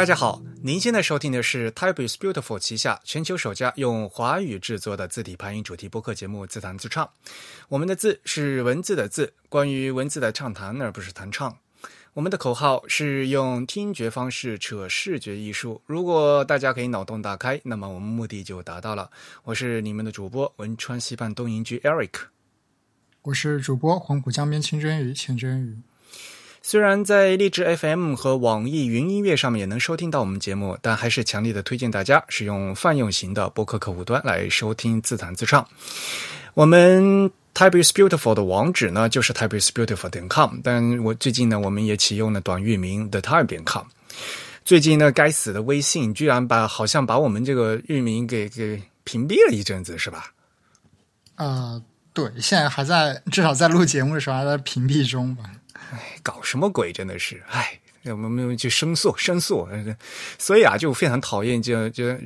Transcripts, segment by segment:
大家好，您现在收听的是 Type is Beautiful 旗下全球首家用华语制作的字体排音主题播客节目《自弹自唱》。我们的字是文字的字，关于文字的畅谈，而不是弹唱。我们的口号是用听觉方式扯视觉艺术。如果大家可以脑洞大开，那么我们目的就达到了。我是你们的主播汶川西畔东营居 Eric，我是主播黄浦江边清蒸鱼钱真鱼。虽然在荔枝 FM 和网易云音乐上面也能收听到我们节目，但还是强烈的推荐大家使用泛用型的播客客户端来收听自弹自唱。我们 Type is Beautiful 的网址呢，就是 Type is Beautiful 点 com，但我最近呢，我们也启用了短域名 The Type 点 com。最近呢，该死的微信居然把好像把我们这个域名给给屏蔽了一阵子，是吧？啊，对，现在还在，至少在录节目的时候还在屏蔽中吧。哎，搞什么鬼？真的是，哎，我们去申诉，申诉。所以啊，就非常讨厌，就就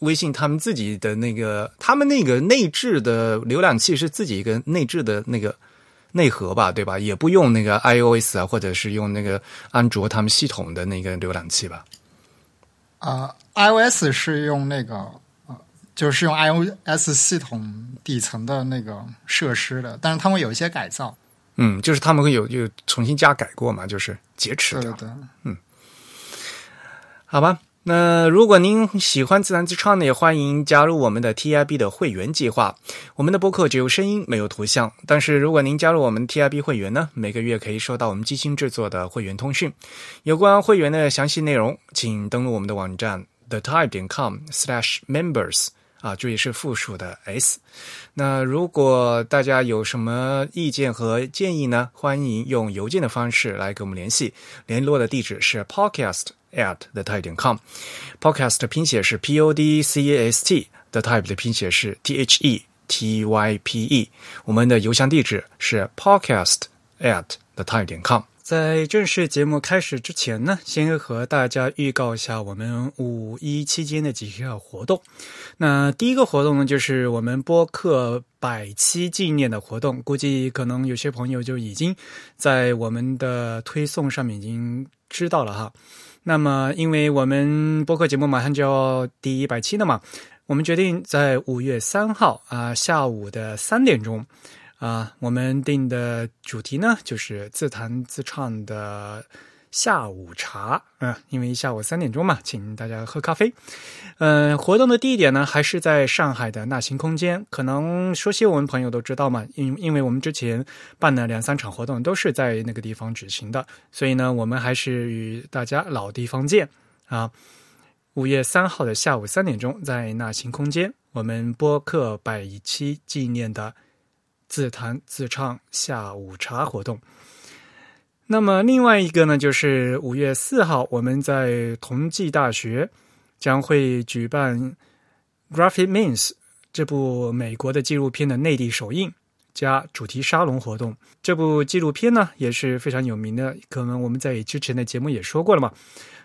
微信他们自己的那个，他们那个内置的浏览器是自己一个内置的那个内核吧，对吧？也不用那个 iOS 啊，或者是用那个安卓他们系统的那个浏览器吧？啊，iOS 是用那个，就是用 iOS 系统底层的那个设施的，但是他们有一些改造。嗯，就是他们会有有重新加改过嘛，就是劫持掉。嗯，好吧。那如果您喜欢自弹自唱呢，也欢迎加入我们的 TIB 的会员计划。我们的播客只有声音没有图像，但是如果您加入我们 TIB 会员呢，每个月可以收到我们精心制作的会员通讯。有关会员的详细内容，请登录我们的网站 thetype 点 com/slash/members。啊，这也是复数的 s。那如果大家有什么意见和建议呢？欢迎用邮件的方式来跟我们联系。联络的地址是 podcast at the type 点 com。podcast 的拼写是 p o d c a s t，the type 的拼写是 t h e t y p e。我们的邮箱地址是 podcast at the type 点 com。在正式节目开始之前呢，先和大家预告一下我们五一期间的几个活动。那第一个活动呢，就是我们播客百期纪念的活动。估计可能有些朋友就已经在我们的推送上面已经知道了哈。那么，因为我们播客节目马上就要第一百期了嘛，我们决定在五月三号啊下午的三点钟。啊，我们定的主题呢，就是自弹自唱的下午茶。嗯，因为下午三点钟嘛，请大家喝咖啡。嗯，活动的地点呢，还是在上海的纳行空间。可能熟悉我们朋友都知道嘛，因因为我们之前办了两三场活动，都是在那个地方举行的。所以呢，我们还是与大家老地方见啊。五月三号的下午三点钟，在纳行空间，我们播客百期纪念的。自弹自唱下午茶活动。那么另外一个呢，就是五月四号，我们在同济大学将会举办《Graphic Means》这部美国的纪录片的内地首映加主题沙龙活动。这部纪录片呢也是非常有名的，可能我们在之前的节目也说过了嘛。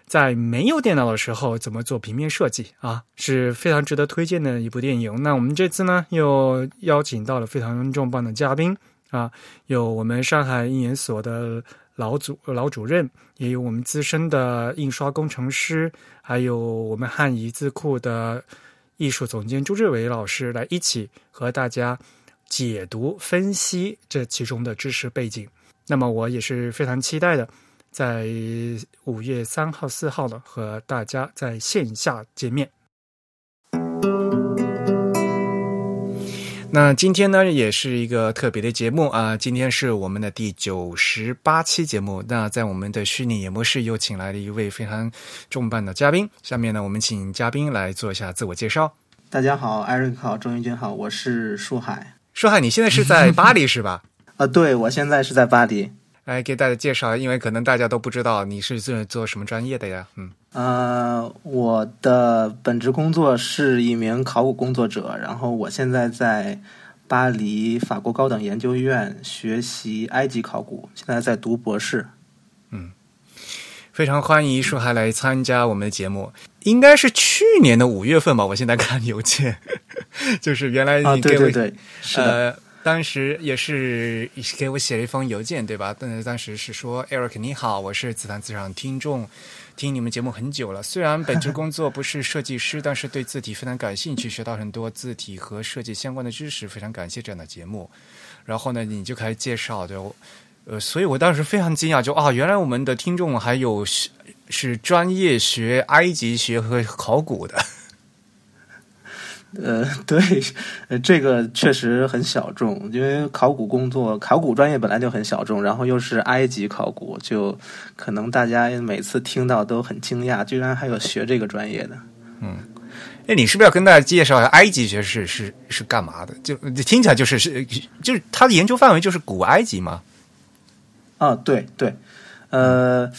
在没有电脑的时候，怎么做平面设计啊？是非常值得推荐的一部电影。那我们这次呢，又邀请到了非常重磅的嘉宾啊，有我们上海印研所的老主老主任，也有我们资深的印刷工程师，还有我们汉仪字库的艺术总监朱志伟老师，来一起和大家解读分析这其中的知识背景。那么我也是非常期待的。在五月三号、四号呢，和大家在线下见面。那今天呢，也是一个特别的节目啊！今天是我们的第九十八期节目。那在我们的虚拟演播室又请来了一位非常重磅的嘉宾。下面呢，我们请嘉宾来做一下自我介绍。大家好，艾瑞克好，钟云军好，我是舒海。舒海，你现在是在巴黎是吧？啊，对，我现在是在巴黎。来给大家介绍，因为可能大家都不知道你是做做什么专业的呀？嗯，呃，我的本职工作是一名考古工作者，然后我现在在巴黎法国高等研究院学习埃及考古，现在在读博士。嗯，非常欢迎舒海来参加我们的节目，应该是去年的五月份吧？我现在看邮件，就是原来你对对对，是的。当时也是给我写了一封邮件，对吧？但是当时是说，Eric 你好，我是子弹自唱听众，听你们节目很久了。虽然本职工作不是设计师，但是对字体非常感兴趣，学到很多字体和设计相关的知识，非常感谢这样的节目。然后呢，你就开始介绍，就呃，所以我当时非常惊讶，就啊，原来我们的听众还有是专业学埃及学和考古的。呃，对，这个确实很小众，因为考古工作、考古专业本来就很小众，然后又是埃及考古，就可能大家每次听到都很惊讶，居然还有学这个专业的。嗯，哎，你是不是要跟大家介绍一下埃及学是是是干嘛的？就听起来就是是就是他的研究范围就是古埃及吗？啊，对对，呃。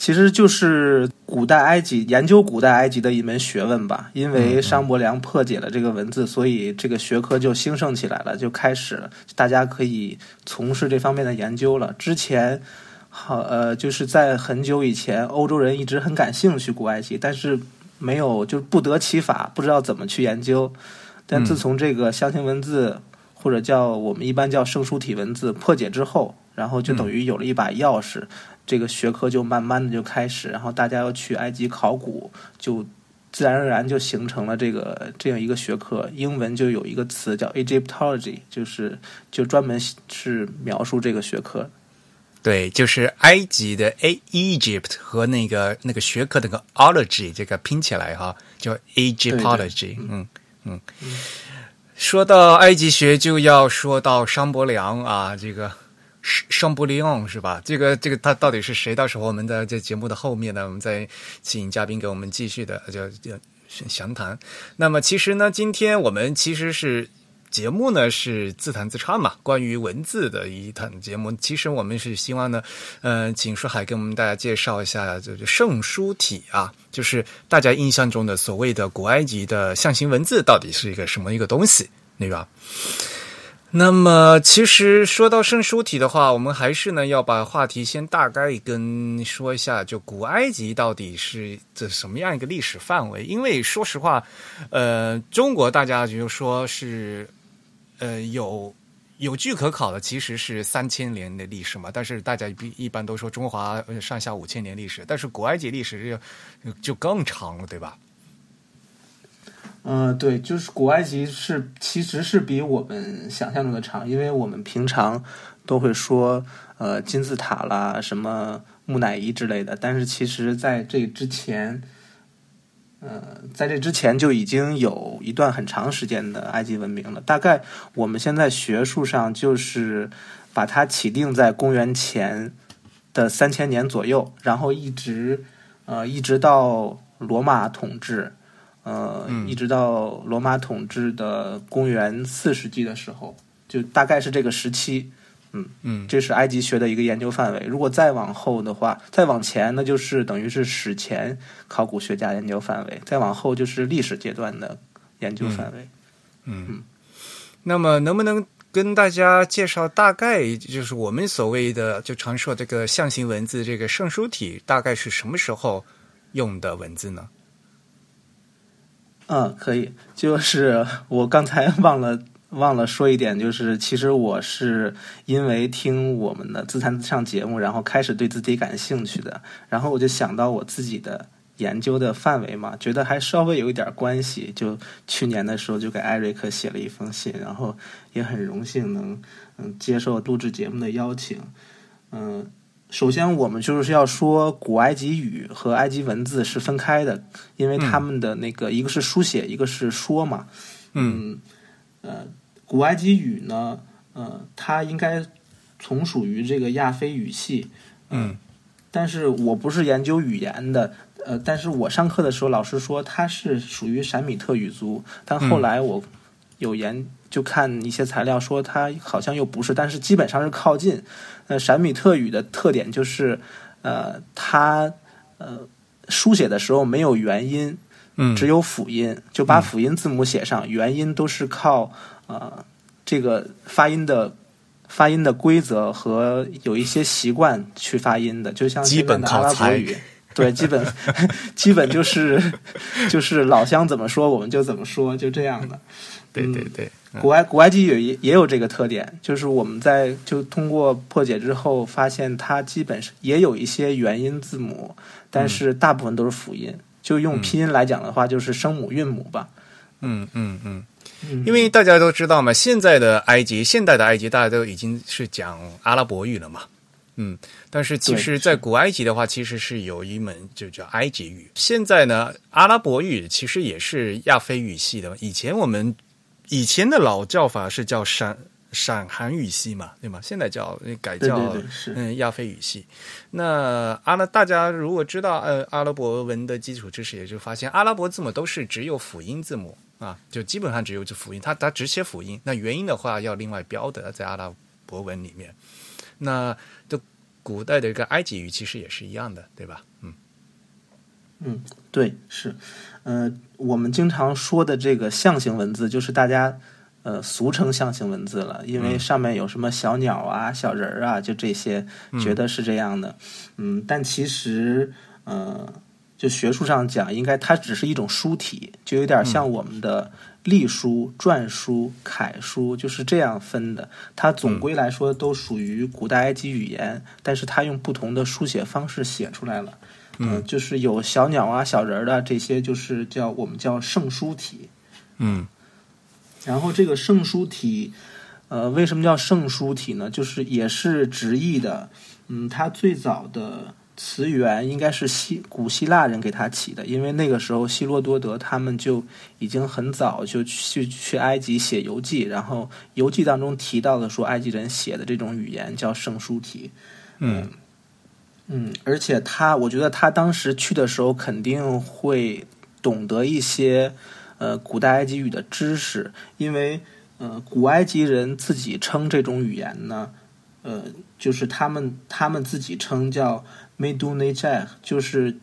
其实就是古代埃及研究古代埃及的一门学问吧。因为商伯良破解了这个文字，所以这个学科就兴盛起来了，就开始大家可以从事这方面的研究了。之前，好呃，就是在很久以前，欧洲人一直很感兴趣古埃及，但是没有就是不得其法，不知道怎么去研究。但自从这个象形文字或者叫我们一般叫圣书体文字破解之后，然后就等于有了一把钥匙。这个学科就慢慢的就开始，然后大家要去埃及考古，就自然而然就形成了这个这样一个学科。英文就有一个词叫 Egyptology，就是就专门是描述这个学科。对，就是埃及的 A Egypt 和那个那个学科那个 ology 这个拼起来哈，叫 Egyptology。嗯嗯。说到埃及学，就要说到商伯良啊，这个。尚布利昂是吧？这个这个他到底是谁？到时候我们在这节目的后面呢，我们再请嘉宾给我们继续的就就详谈。那么其实呢，今天我们其实是节目呢是自弹自唱嘛，关于文字的一谈节目。其实我们是希望呢，呃，请书海给我们大家介绍一下，就是圣书体啊，就是大家印象中的所谓的古埃及的象形文字到底是一个什么一个东西，对吧？那么，其实说到圣书体的话，我们还是呢要把话题先大概跟说一下，就古埃及到底是这什么样一个历史范围？因为说实话，呃，中国大家就说是呃有有据可考的，其实是三千年的历史嘛。但是大家一一般都说中华上下五千年历史，但是古埃及历史就就更长了，对吧？嗯，对，就是古埃及是其实是比我们想象中的长，因为我们平常都会说呃金字塔啦、什么木乃伊之类的，但是其实在这之前，呃，在这之前就已经有一段很长时间的埃及文明了。大概我们现在学术上就是把它起定在公元前的三千年左右，然后一直呃一直到罗马统治。呃，一直到罗马统治的公元四世纪的时候，就大概是这个时期。嗯嗯，这是埃及学的一个研究范围。如果再往后的话，再往前，那就是等于是史前考古学家研究范围；再往后就是历史阶段的研究范围。嗯，那么能不能跟大家介绍大概，就是我们所谓的就常说这个象形文字，这个圣书体大概是什么时候用的文字呢？嗯，可以。就是我刚才忘了忘了说一点，就是其实我是因为听我们的自弹自唱节目，然后开始对自己感兴趣的。然后我就想到我自己的研究的范围嘛，觉得还稍微有一点关系。就去年的时候，就给艾瑞克写了一封信，然后也很荣幸能嗯接受录制节目的邀请，嗯。首先，我们就是要说古埃及语和埃及文字是分开的，因为他们的那个一个是书写，一个是说嘛。嗯，呃，古埃及语呢，呃，它应该从属于这个亚非语系。嗯，但是我不是研究语言的，呃，但是我上课的时候老师说它是属于闪米特语族，但后来我有研。就看一些材料说它好像又不是，但是基本上是靠近。呃，闪米特语的特点就是，呃，它呃书写的时候没有元音，嗯，只有辅音，就把辅音字母写上，元音都是靠呃这个发音的发音的规则和有一些习惯去发音的，就像基本阿拉伯语，对，基本 基本就是就是老乡怎么说我们就怎么说，就这样的。对对对，古埃古埃及语也也有这个特点，就是我们在就通过破解之后发现，它基本是也有一些元音字母，但是大部分都是辅音。就用拼音来讲的话，就是声母韵母吧。嗯嗯嗯，因为大家都知道嘛，现在的埃及，现代的埃及，大家都已经是讲阿拉伯语了嘛。嗯，但是其实，在古埃及的话，其实是有一门就叫埃及语。现在呢，阿拉伯语其实也是亚非语系的。以前我们以前的老叫法是叫闪闪韩语系嘛，对吗？现在叫改叫嗯亚非语系。那阿拉大家如果知道呃阿拉伯文的基础知识，也就发现阿拉伯字母都是只有辅音字母啊，就基本上只有这辅音，它它只写辅音。那元音的话要另外标的，在阿拉伯文里面。那的古代的一个埃及语其实也是一样的，对吧？嗯，嗯，对，是，呃，我们经常说的这个象形文字，就是大家呃俗称象形文字了，因为上面有什么小鸟啊、小人儿啊，就这些，觉得是这样的。嗯，但其实，呃，就学术上讲，应该它只是一种书体，就有点像我们的。隶书、篆书、楷书就是这样分的。它总归来说都属于古代埃及语言，但是它用不同的书写方式写出来了。嗯，就是有小鸟啊、小人儿的这些，就是叫我们叫圣书体。嗯，然后这个圣书体，呃，为什么叫圣书体呢？就是也是直译的。嗯，它最早的。词源应该是希古希腊人给他起的，因为那个时候希罗多德他们就已经很早就去去埃及写游记，然后游记当中提到的说埃及人写的这种语言叫圣书体。嗯嗯，嗯而且他我觉得他当时去的时候肯定会懂得一些呃古代埃及语的知识，因为呃古埃及人自己称这种语言呢，呃就是他们他们自己称叫。Medunajah 就是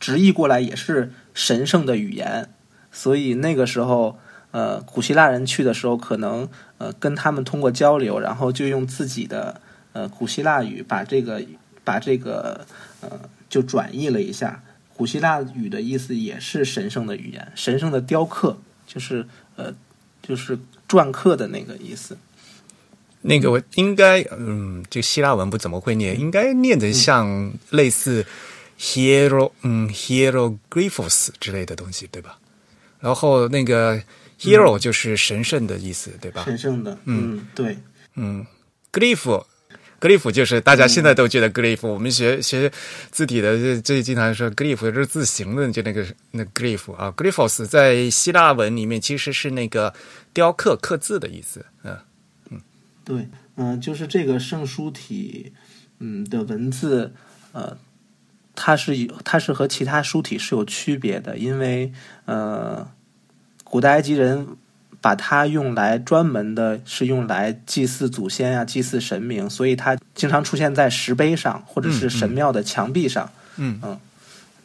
直译过来也是神圣的语言，所以那个时候，呃，古希腊人去的时候，可能呃跟他们通过交流，然后就用自己的呃古希腊语把这个把这个呃就转译了一下。古希腊语的意思也是神圣的语言，神圣的雕刻，就是呃就是篆刻的那个意思。那个我应该，嗯，这个希腊文不怎么会念，应该念的像类似 hero，嗯，hieroglyphs 之类的东西，对吧？然后那个 hero 就是神圣的意思，对吧？神圣的，嗯，对，嗯，glyph，glyph 就是大家现在都觉得 glyph，我们学学字体的这这经常说 glyph 是字形的，就那个那 glyph 啊，glyphs 在希腊文里面其实是那个雕刻刻字的意思，嗯。对，嗯，就是这个圣书体，嗯的文字，呃，它是有，它是和其他书体是有区别的，因为呃，古代埃及人把它用来专门的是用来祭祀祖先啊、祭祀神明，所以它经常出现在石碑上或者是神庙的墙壁上，嗯嗯，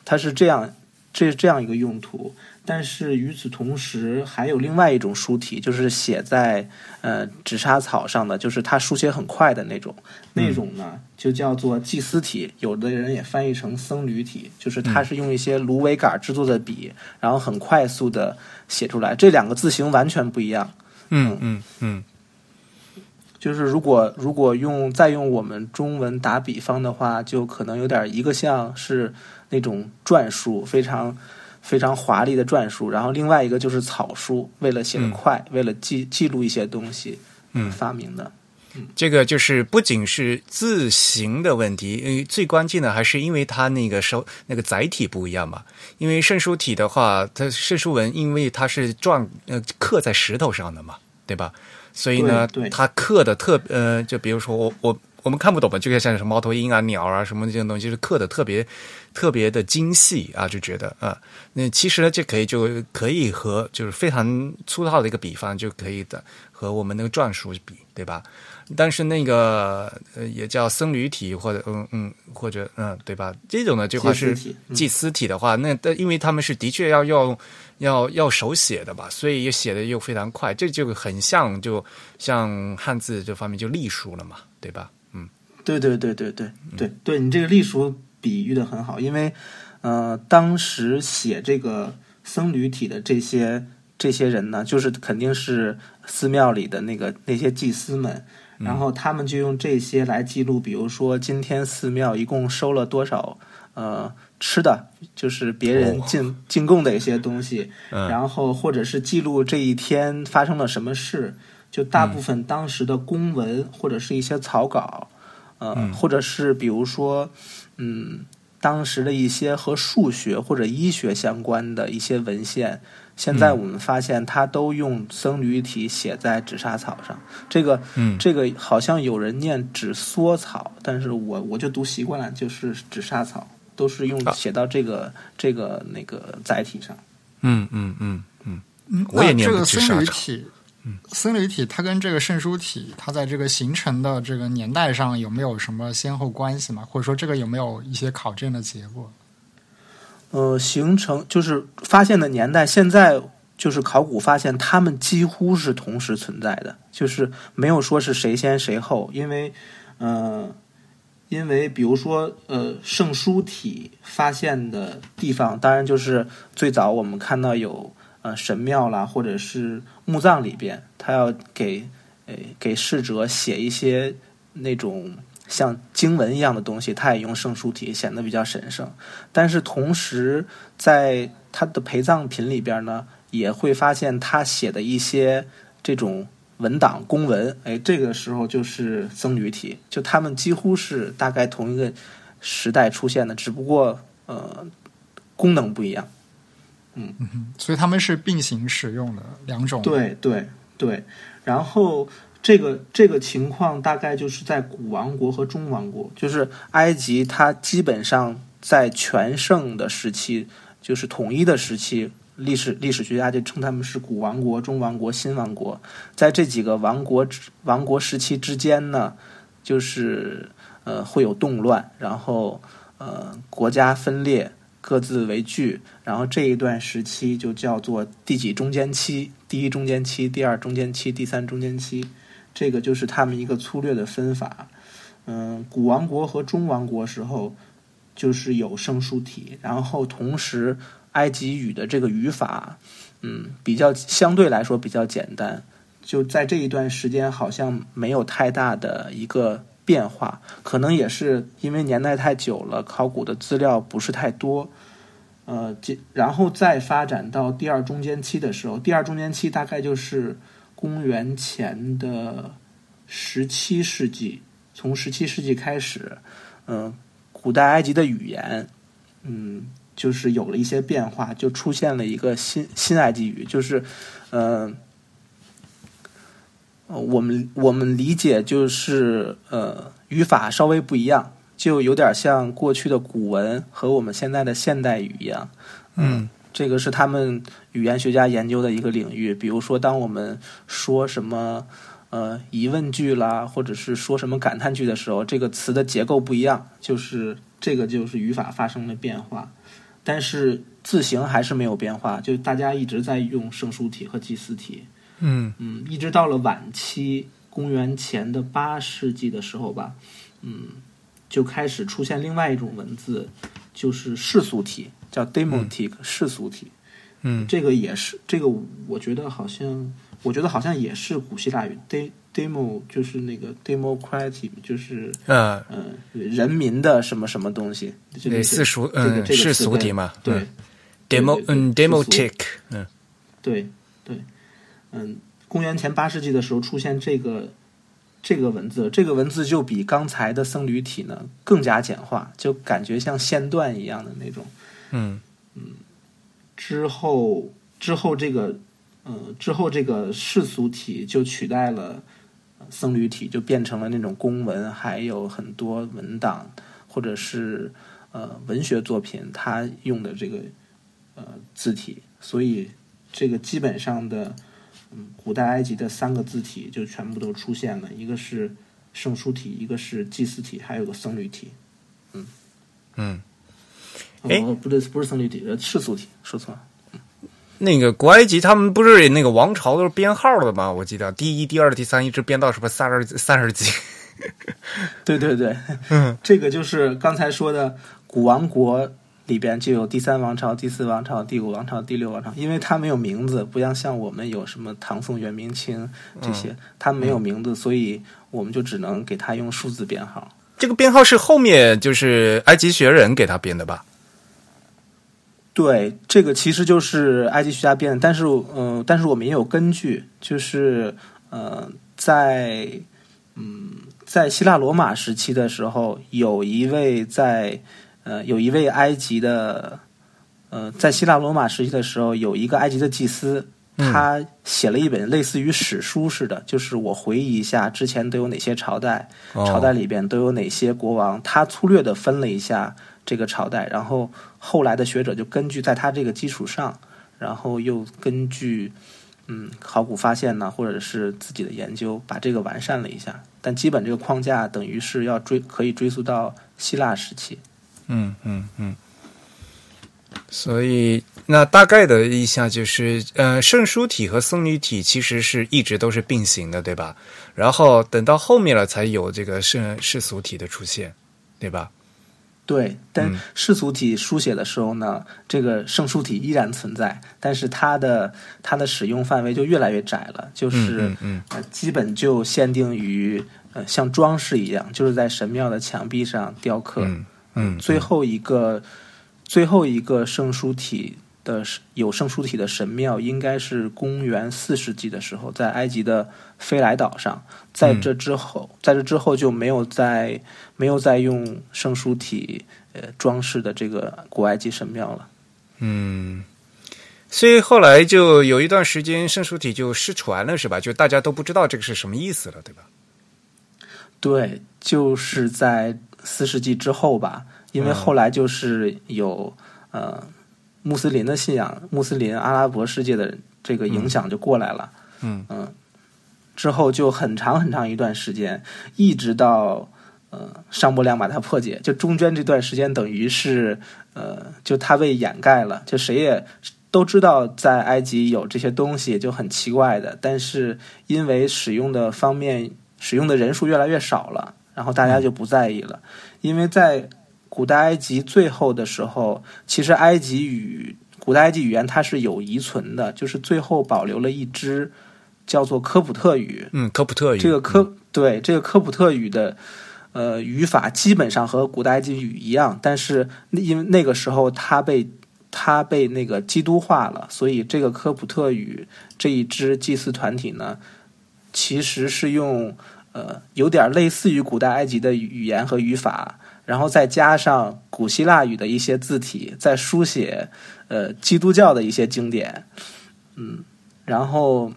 它是这样，这这样一个用途。但是与此同时，还有另外一种书体，就是写在呃纸莎草上的，就是它书写很快的那种。那种呢，就叫做祭司体，有的人也翻译成僧侣体，就是它是用一些芦苇杆制作的笔，然后很快速的写出来。这两个字形完全不一样。嗯嗯嗯。就是如果如果用再用我们中文打比方的话，就可能有点一个像是那种篆书，非常。非常华丽的篆书，然后另外一个就是草书，为了写得快，为了记记录一些东西，嗯，发明的。这个就是不仅是字形的问题，因为最关键的还是因为它那个手那个载体不一样嘛。因为圣书体的话，它圣书文因为它是篆呃刻在石头上的嘛，对吧？所以呢，它刻的特呃，就比如说我我。我们看不懂嘛，就像什么猫头鹰啊、鸟啊什么这些东西，是刻的特别特别的精细啊，就觉得啊，那其实呢，这可以就可以和就是非常粗糙的一个比方就可以的和我们那个篆书比，对吧？但是那个呃也叫僧侣体或者嗯嗯或者嗯对吧？这种呢这块是祭司体的话，那因为他们是的确要用要要手写的吧，所以也写的又非常快，这就很像就像汉字这方面就隶书了嘛，对吧？对对对对对对对，你这个隶书比喻的很好，因为呃，当时写这个僧侣体的这些这些人呢，就是肯定是寺庙里的那个那些祭司们，然后他们就用这些来记录，比如说今天寺庙一共收了多少呃吃的，就是别人进进贡的一些东西，然后或者是记录这一天发生了什么事，就大部分当时的公文或者是一些草稿，呃，或者是比如说嗯。当时的一些和数学或者医学相关的一些文献，现在我们发现它都用僧侣体写在纸莎草上。这个，这个好像有人念纸梭草，但是我我就读习惯了，就是纸莎草，都是用写到这个这个那个载体上。嗯嗯嗯嗯，我也念纸莎草。嗯僧侣体它跟这个圣书体，它在这个形成的这个年代上有没有什么先后关系吗？或者说这个有没有一些考证的结果？呃，形成就是发现的年代，现在就是考古发现，他们几乎是同时存在的，就是没有说是谁先谁后，因为呃，因为比如说呃，圣书体发现的地方，当然就是最早我们看到有。呃，神庙啦，或者是墓葬里边，他要给呃给逝者写一些那种像经文一样的东西，他也用圣书体，显得比较神圣。但是同时，在他的陪葬品里边呢，也会发现他写的一些这种文档公文，哎，这个时候就是僧侣体，就他们几乎是大概同一个时代出现的，只不过呃功能不一样。嗯，所以他们是并行使用的两种。对对对，然后这个这个情况大概就是在古王国和中王国，就是埃及，它基本上在全盛的时期，就是统一的时期，历史历史学家就称他们是古王国、中王国、新王国。在这几个王国王国时期之间呢，就是呃会有动乱，然后呃国家分裂。各自为据，然后这一段时期就叫做第几中间期？第一中间期、第二中间期、第三中间期，这个就是他们一个粗略的分法。嗯，古王国和中王国时候就是有圣书体，然后同时埃及语的这个语法，嗯，比较相对来说比较简单，就在这一段时间好像没有太大的一个。变化可能也是因为年代太久了，考古的资料不是太多，呃，然后再发展到第二中间期的时候，第二中间期大概就是公元前的十七世纪，从十七世纪开始，嗯，古代埃及的语言，嗯，就是有了一些变化，就出现了一个新新埃及语，就是，嗯。我们我们理解就是呃语法稍微不一样，就有点像过去的古文和我们现在的现代语一样。嗯，这个是他们语言学家研究的一个领域。比如说，当我们说什么呃疑问句啦，或者是说什么感叹句的时候，这个词的结构不一样，就是这个就是语法发生了变化。但是字形还是没有变化，就大家一直在用圣书体和祭祀体。嗯。嗯，一直到了晚期，公元前的八世纪的时候吧，嗯，就开始出现另外一种文字，就是世俗体，叫 demotic 世俗体。嗯，这个也是，这个我觉得好像，我觉得好像也是古希腊语，de demo 就是那个 democratic，就是呃呃人民的什么什么东西，对世俗嗯世俗体嘛，对，demo 嗯 demotic 嗯，对对。嗯，公元前八世纪的时候出现这个这个文字，这个文字就比刚才的僧侣体呢更加简化，就感觉像线段一样的那种。嗯嗯，之后之后这个呃之后这个世俗体就取代了僧侣体，就变成了那种公文，还有很多文档或者是呃文学作品，它用的这个呃字体，所以这个基本上的。嗯，古代埃及的三个字体就全部都出现了，一个是圣书体，一个是祭祀体，还有个僧侣体。嗯嗯，哦，不对，不是僧侣体，呃，世俗体，说错了。那个古埃及他们不是那个王朝都是编号的吗？我记得第一、第二、第三一直编到什么三十三十几。对对对，嗯，这个就是刚才说的古王国里边就有第三王朝、第四王朝、第五王朝、第六王朝，因为它没有名字，不像像我们有什么唐宋元明清这些，它没有名字，所以我们就只能给它用数字编号。这个编号是后面就是埃及学人给他编的吧？对，这个其实就是埃及学家编的，但是嗯，但是我们也有根据，就是呃，在嗯，在希腊罗马时期的时候，有一位在呃，有一位埃及的呃，在希腊罗马时期的时候，有一个埃及的祭司，他写了一本类似于史书似的，就是我回忆一下之前都有哪些朝代，朝代里边都有哪些国王，他粗略的分了一下。这个朝代，然后后来的学者就根据在他这个基础上，然后又根据嗯考古发现呢，或者是自己的研究，把这个完善了一下。但基本这个框架等于是要追，可以追溯到希腊时期。嗯嗯嗯。所以那大概的意下就是，呃，圣书体和僧侣体其实是一直都是并行的，对吧？然后等到后面了才有这个圣世俗体的出现，对吧？对，但世俗体书写的时候呢，这个圣书体依然存在，但是它的它的使用范围就越来越窄了，就是呃，基本就限定于呃像装饰一样，就是在神庙的墙壁上雕刻。嗯，最后一个最后一个圣书体。的有圣书体的神庙应该是公元四世纪的时候，在埃及的飞来岛上。在这之后，在这之后就没有再没有再用圣书体呃装饰的这个古埃及神庙了。嗯，所以后来就有一段时间圣书体就失传了，是吧？就大家都不知道这个是什么意思了，对吧？对，就是在四世纪之后吧，因为后来就是有呃。穆斯林的信仰，穆斯林阿拉伯世界的这个影响就过来了。嗯嗯，之后就很长很长一段时间，一直到呃商伯良把它破解，就中间这段时间等于是呃，就它被掩盖了，就谁也都知道在埃及有这些东西，就很奇怪的。但是因为使用的方面，使用的人数越来越少了，然后大家就不在意了，因为在。古代埃及最后的时候，其实埃及语、古代埃及语言它是有遗存的，就是最后保留了一支叫做科普特语。嗯，科普特语。这个科对这个科普特语的呃语法基本上和古代埃及语一样，但是因为那个时候它被它被那个基督化了，所以这个科普特语这一支祭祀团体呢，其实是用呃有点类似于古代埃及的语言和语法。然后再加上古希腊语的一些字体，在书写呃基督教的一些经典，嗯，然后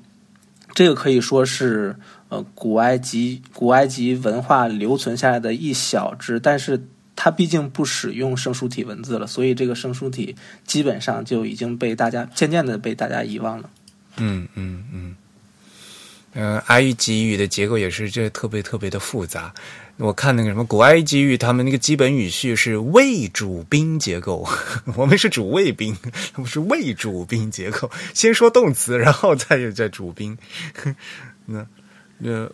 这个可以说是呃古埃及古埃及文化留存下来的一小支，但是它毕竟不使用圣书体文字了，所以这个圣书体基本上就已经被大家渐渐的被大家遗忘了。嗯嗯嗯，嗯，埃及语的结构也是这特别特别的复杂。我看那个什么古埃及语，他们那个基本语序是谓主宾结构，我们是主谓宾，他们是谓主宾结构，先说动词，然后再再主宾。那那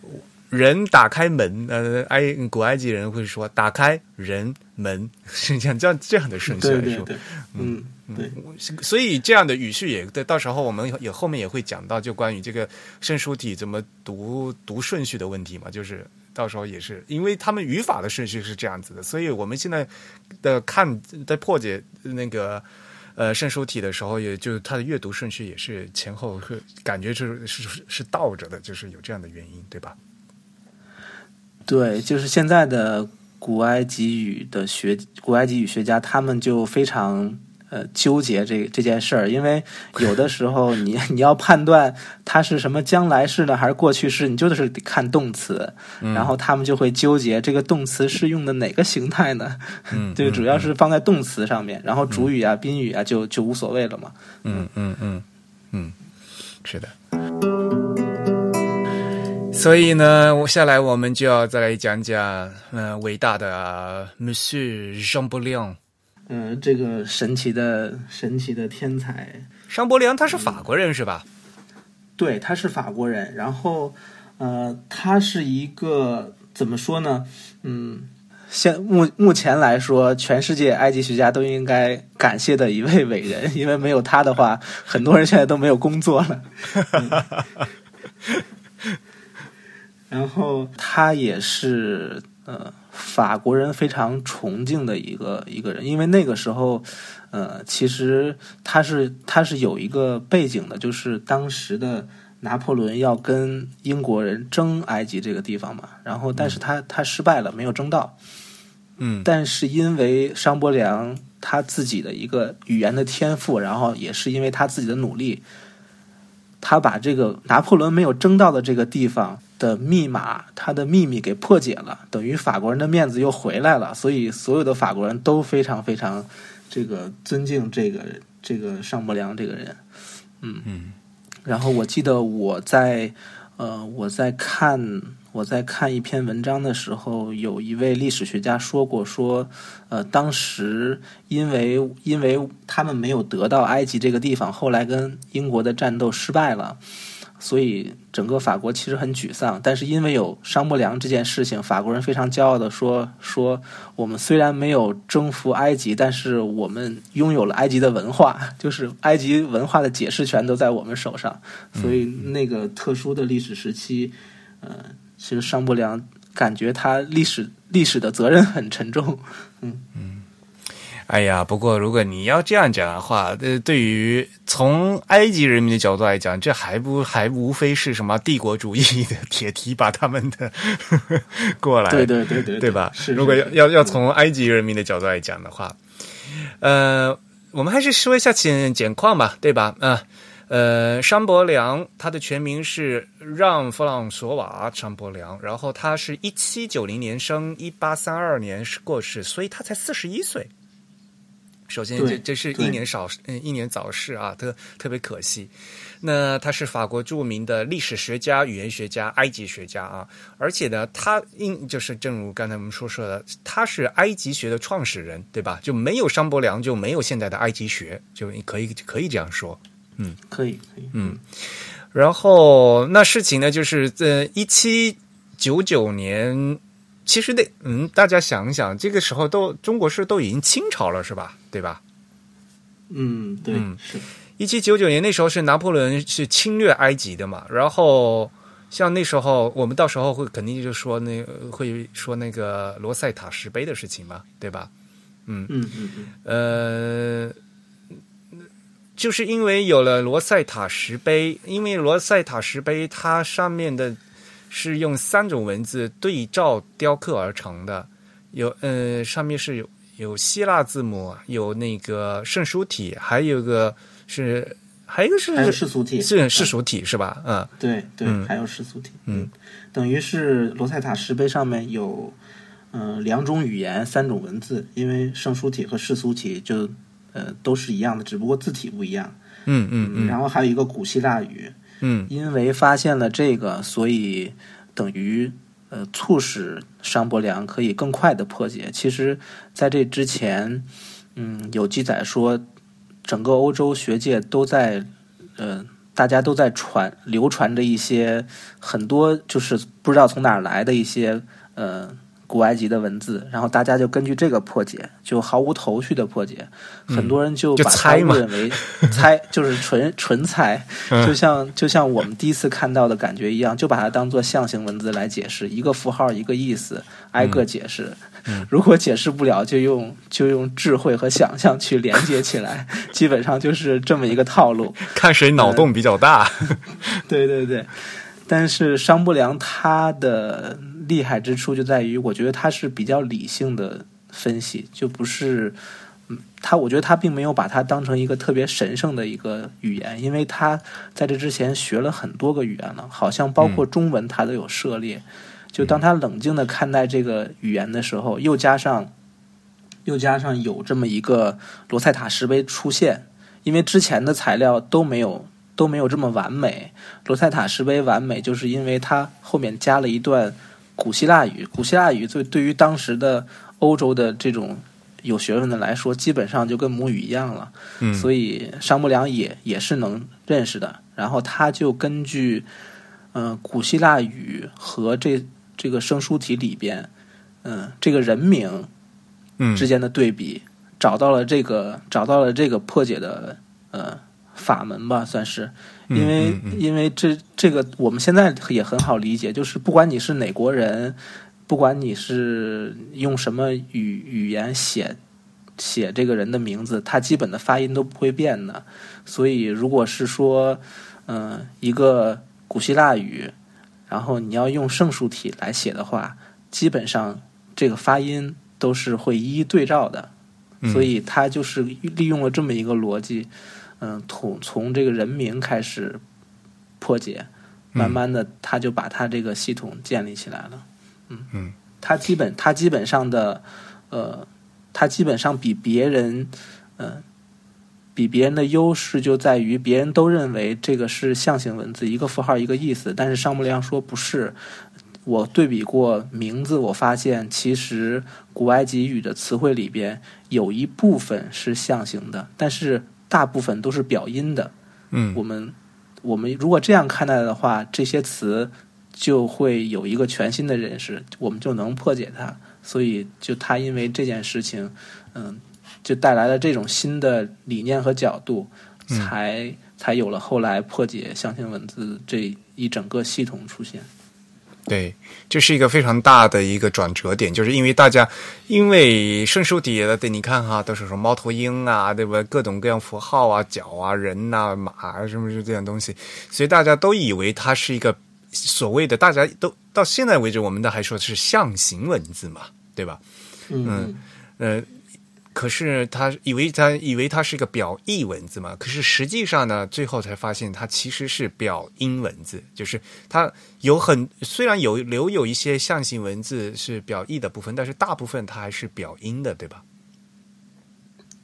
人打开门，呃，埃古埃及人会说打开人门，是这样这样这样的顺序来说，嗯。对，所以这样的语序也，到时候我们也后面也会讲到，就关于这个圣书体怎么读读顺序的问题嘛，就是到时候也是，因为他们语法的顺序是这样子的，所以我们现在的看在破解那个呃圣书体的时候，也就它的阅读顺序也是前后是感觉是是是倒着的，就是有这样的原因，对吧？对，就是现在的古埃及语的学古埃及语学家，他们就非常。呃，纠结这这件事儿，因为有的时候你 你要判断它是什么将来式的还是过去式，你就是得看动词，然后他们就会纠结这个动词是用的哪个形态呢？嗯，对，主要是放在动词上面，然后主语啊、宾语啊就就无所谓了嘛。嗯嗯嗯嗯，是的。所以呢，我下来我们就要再来讲讲，嗯，伟大的 Monsieur Jean Bouillon。嗯，这个神奇的神奇的天才商伯良，他是法国人是吧？对，他是法国人。然后，呃，他是一个怎么说呢？嗯，现目目前来说，全世界埃及学家都应该感谢的一位伟人，因为没有他的话，很多人现在都没有工作了。然后他也是呃法国人非常崇敬的一个一个人，因为那个时候呃其实他是他是有一个背景的，就是当时的。拿破仑要跟英国人争埃及这个地方嘛，然后但是他他失败了，没有争到。嗯，但是因为商伯良他自己的一个语言的天赋，然后也是因为他自己的努力，他把这个拿破仑没有争到的这个地方的密码，他的秘密给破解了，等于法国人的面子又回来了，所以所有的法国人都非常非常这个尊敬这个这个尚伯良这个人。嗯嗯。然后我记得我在，呃，我在看我在看一篇文章的时候，有一位历史学家说过，说，呃，当时因为因为他们没有得到埃及这个地方，后来跟英国的战斗失败了。所以整个法国其实很沮丧，但是因为有商伯良这件事情，法国人非常骄傲的说：“说我们虽然没有征服埃及，但是我们拥有了埃及的文化，就是埃及文化的解释权都在我们手上。”所以那个特殊的历史时期，呃，其实商伯良感觉他历史历史的责任很沉重，嗯嗯。哎呀，不过如果你要这样讲的话，呃，对于从埃及人民的角度来讲，这还不还无非是什么帝国主义的铁蹄把他们的 过来，对对对对，对吧？是如果要要要从埃及人民的角度来讲的话，呃，我们还是说一下简简况吧，对吧？啊，呃，商伯良他的全名是让·弗朗索瓦·商伯良，然后他是一七九零年生，一八三二年是过世，所以他才四十一岁。首先，这这是一年少，嗯，一年早逝啊，特特别可惜。那他是法国著名的历史学家、语言学家、埃及学家啊，而且呢，他应就是正如刚才我们说说的，他是埃及学的创始人，对吧？就没有商伯良，就没有现在的埃及学，就可以可以这样说。嗯，可以，可以，嗯。然后那事情呢，就是在一七九九年。其实那，嗯，大家想一想，这个时候都中国是都已经清朝了，是吧？对吧？嗯，对，是。一七九九年那时候是拿破仑是侵略埃及的嘛，然后像那时候我们到时候会肯定就说那会说那个罗塞塔石碑的事情嘛，对吧？嗯嗯嗯嗯，呃，就是因为有了罗塞塔石碑，因为罗塞塔石碑它上面的。是用三种文字对照雕刻而成的，有呃上面是有有希腊字母，有那个圣书体，还有个是还有一个是世俗体，是世俗体是吧？嗯，对对，还有世俗体，嗯，等于是罗塞塔石碑上面有嗯两种语言，三种文字，因为圣书体和世俗体就呃都是一样的，只不过字体不一样，嗯嗯嗯，然后还有一个古希腊语。嗯，因为发现了这个，所以等于呃促使商伯良可以更快的破解。其实，在这之前，嗯，有记载说，整个欧洲学界都在呃，大家都在传流传着一些很多就是不知道从哪儿来的一些呃。古埃及的文字，然后大家就根据这个破解，就毫无头绪的破解，很多人就把它误认为 猜，就是纯纯猜，就像就像我们第一次看到的感觉一样，就把它当做象形文字来解释，一个符号一个意思，挨个解释。如果解释不了，就用就用智慧和想象去连接起来，基本上就是这么一个套路。看谁脑洞比较大。对对对，但是商不良他的。厉害之处就在于，我觉得他是比较理性的分析，就不是，嗯，他我觉得他并没有把它当成一个特别神圣的一个语言，因为他在这之前学了很多个语言了，好像包括中文他都有涉猎。就当他冷静的看待这个语言的时候，又加上又加上有这么一个罗塞塔石碑出现，因为之前的材料都没有都没有这么完美，罗塞塔石碑完美，就是因为它后面加了一段。古希腊语，古希腊语对对于当时的欧洲的这种有学问的来说，基本上就跟母语一样了。嗯，所以商伯良也也是能认识的。然后他就根据，呃，古希腊语和这这个生疏体里边，嗯，这个人名嗯之间的对比，找到了这个找到了这个破解的呃法门吧，算是。因为因为这这个我们现在也很好理解，就是不管你是哪国人，不管你是用什么语语言写写这个人的名字，他基本的发音都不会变的。所以如果是说，嗯，一个古希腊语，然后你要用圣书体来写的话，基本上这个发音都是会一一对照的。所以他就是利用了这么一个逻辑。嗯，从从这个人名开始破解，慢慢的他就把他这个系统建立起来了。嗯嗯，他基本他基本上的呃，他基本上比别人嗯，比别人的优势就在于别人都认为这个是象形文字，一个符号一个意思，但是商木良说不是。我对比过名字，我发现其实古埃及语的词汇里边有一部分是象形的，但是。大部分都是表音的，嗯，我们我们如果这样看待的话，这些词就会有一个全新的认识，我们就能破解它。所以，就他因为这件事情，嗯，就带来了这种新的理念和角度，才才有了后来破解象形文字这一整个系统出现。对，这是一个非常大的一个转折点，就是因为大家因为圣书底下的，对，你看哈，都是说猫头鹰啊，对吧？各种各样符号啊，脚啊，人呐，马啊，什么是这样东西，所以大家都以为它是一个所谓的，大家都到现在为止，我们都还说是象形文字嘛，对吧？嗯，呃。可是他以为他以为它是一个表意文字嘛？可是实际上呢，最后才发现它其实是表音文字，就是它有很虽然有留有一些象形文字是表意的部分，但是大部分它还是表音的，对吧？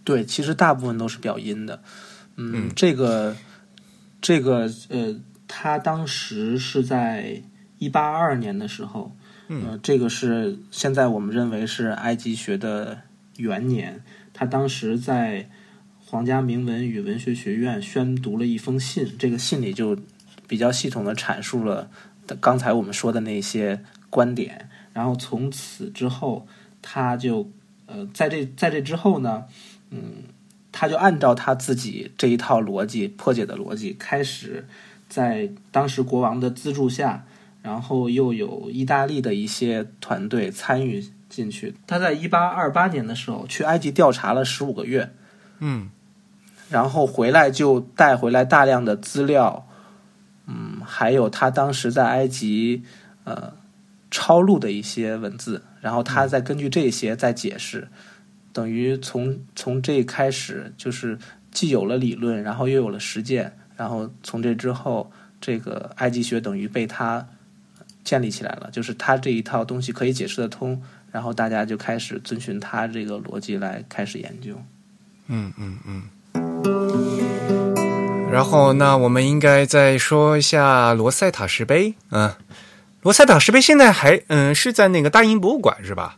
对，其实大部分都是表音的。嗯，这个这个呃，他当时是在一八二二年的时候，嗯，这个是现在我们认为是埃及学的。元年，他当时在皇家铭文与文学学院宣读了一封信，这个信里就比较系统的阐述了刚才我们说的那些观点。然后从此之后，他就呃，在这在这之后呢，嗯，他就按照他自己这一套逻辑破解的逻辑，开始在当时国王的资助下，然后又有意大利的一些团队参与。进去，他在一八二八年的时候去埃及调查了十五个月，嗯，然后回来就带回来大量的资料，嗯，还有他当时在埃及呃抄录的一些文字，然后他再根据这些再解释，等于从从这开始就是既有了理论，然后又有了实践，然后从这之后，这个埃及学等于被他建立起来了，就是他这一套东西可以解释得通。然后大家就开始遵循他这个逻辑来开始研究。嗯嗯嗯。然后那我们应该再说一下罗塞塔石碑。嗯，罗塞塔石碑现在还嗯是在那个大英博物馆是吧？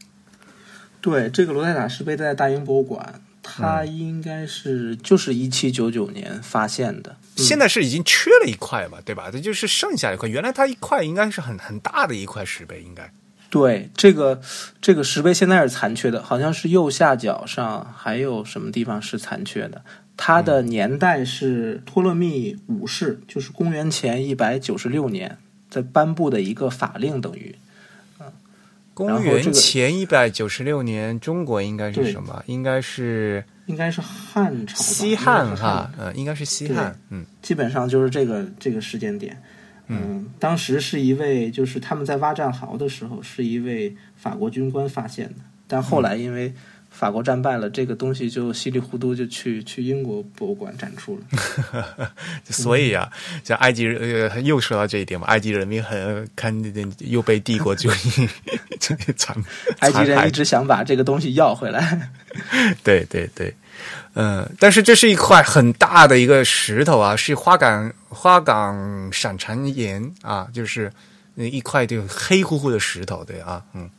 对，这个罗塞塔石碑在大英博物馆，它应该是就是一七九九年发现的。现在是已经缺了一块吧？对吧？它就是剩下一块。原来它一块应该是很很大的一块石碑，应该。对这个这个石碑现在是残缺的，好像是右下角上还有什么地方是残缺的。它的年代是托勒密五世，就是公元前一百九十六年在颁布的一个法令，等于公元前一百九十六年，中国应该是什么？应该是应该是汉朝，西汉哈，嗯，应该是西汉，嗯，基本上就是这个这个时间点。嗯，当时是一位，就是他们在挖战壕的时候，是一位法国军官发现的。但后来因为法国战败了，这个东西就稀里糊涂就去去英国博物馆展出了。所以啊，像埃及人呃，又说到这一点嘛，埃及人民很看又被帝国主义 残，埃及人一直想把这个东西要回来。对对对。嗯，但是这是一块很大的一个石头啊，是花岗花岗闪长岩啊，就是那一块就黑乎乎的石头，对啊，嗯，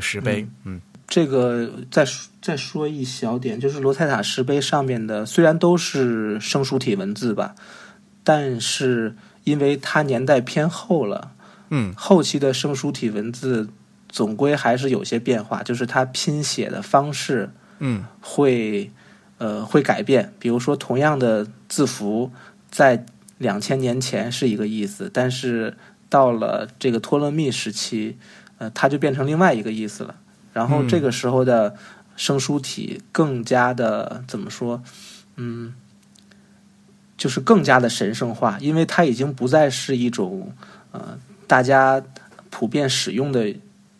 石碑，嗯，这个再再说一小点，就是罗塞塔石碑上面的虽然都是生疏体文字吧，但是因为它年代偏后了，嗯，后期的生疏体文字总归还是有些变化，就是它拼写的方式，嗯，会呃会改变。比如说，同样的字符在两千年前是一个意思，但是到了这个托勒密时期，呃，它就变成另外一个意思了。然后这个时候的生疏体更加的怎么说？嗯，就是更加的神圣化，因为它已经不再是一种呃大家普遍使用的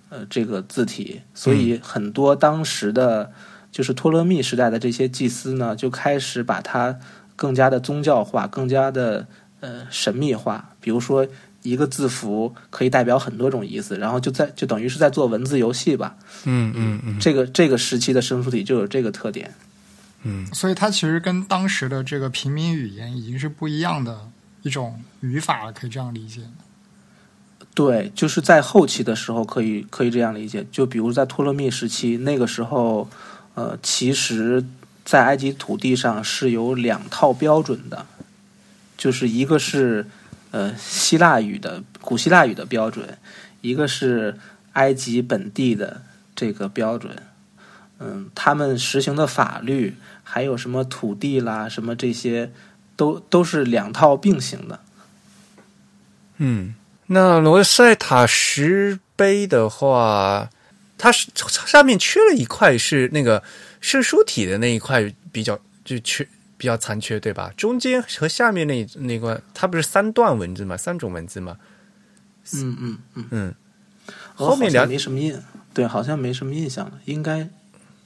呃这个字体，所以很多当时的就是托勒密时代的这些祭司呢，就开始把它更加的宗教化，更加的呃神秘化，比如说。一个字符可以代表很多种意思，然后就在就等于是在做文字游戏吧。嗯嗯嗯，这个这个时期的生疏体就有这个特点。嗯，所以它其实跟当时的这个平民语言已经是不一样的一种语法了，可以这样理解。对，就是在后期的时候可以可以这样理解。就比如在托勒密时期，那个时候，呃，其实，在埃及土地上是有两套标准的，就是一个是。呃，希腊语的古希腊语的标准，一个是埃及本地的这个标准，嗯，他们实行的法律，还有什么土地啦，什么这些，都都是两套并行的。嗯，那罗塞塔石碑的话，它是上面缺了一块，是那个圣书体的那一块比较就缺。比较残缺，对吧？中间和下面那那块，它不是三段文字嘛？三种文字嘛？嗯嗯嗯嗯。后面两没什么印，对，好像没什么印象了。应该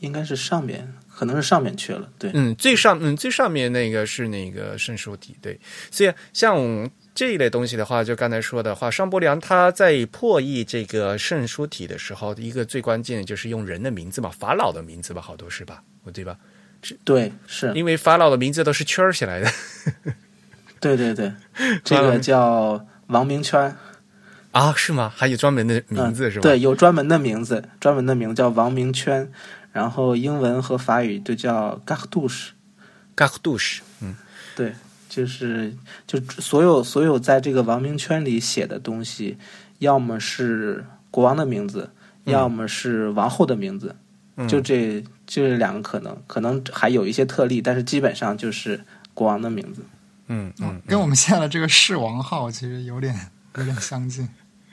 应该是上面，可能是上面缺了。对，嗯，最上嗯最上面那个是那个圣书体，对。所以像这一类东西的话，就刚才说的话，商伯良他在破译这个圣书体的时候，一个最关键的就是用人的名字嘛，法老的名字吧，好多是吧？对吧？是对，是因为法老的名字都是圈起来的。对 对对，这个叫王明圈啊？是吗？还有专门的名字是吧？对，有专门的名字，专门的名字叫王明圈。然后英文和法语都叫 g a r d o u c h g a r d o u c h 嗯，对，就是就所有所有在这个王明圈里写的东西，要么是国王的名字，要么是王后的名字，就这。就是两个可能，可能还有一些特例，但是基本上就是国王的名字。嗯嗯，跟我们现在的这个世王号其实有点有点相近。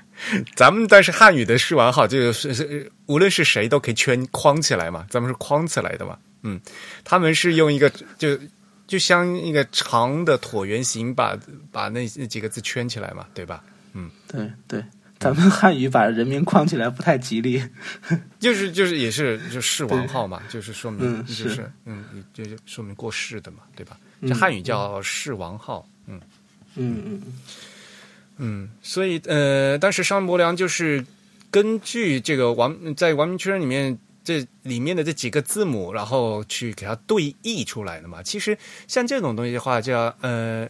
咱们但是汉语的世王号就是是无论是谁都可以圈框起来嘛，咱们是框起来的嘛。嗯，他们是用一个就就像一个长的椭圆形把把那那几个字圈起来嘛，对吧？嗯，对对。咱们汉语把人名框起来不太吉利，就是就是也是就是王号嘛，就是说明就是。嗯，就是说明过世的嘛，对吧？这汉语叫世王号，嗯嗯嗯。嗯，所以呃，当时商伯良就是根据这个王在王明圈里面这里面的这几个字母，然后去给它对译出来的嘛。其实像这种东西的话，叫呃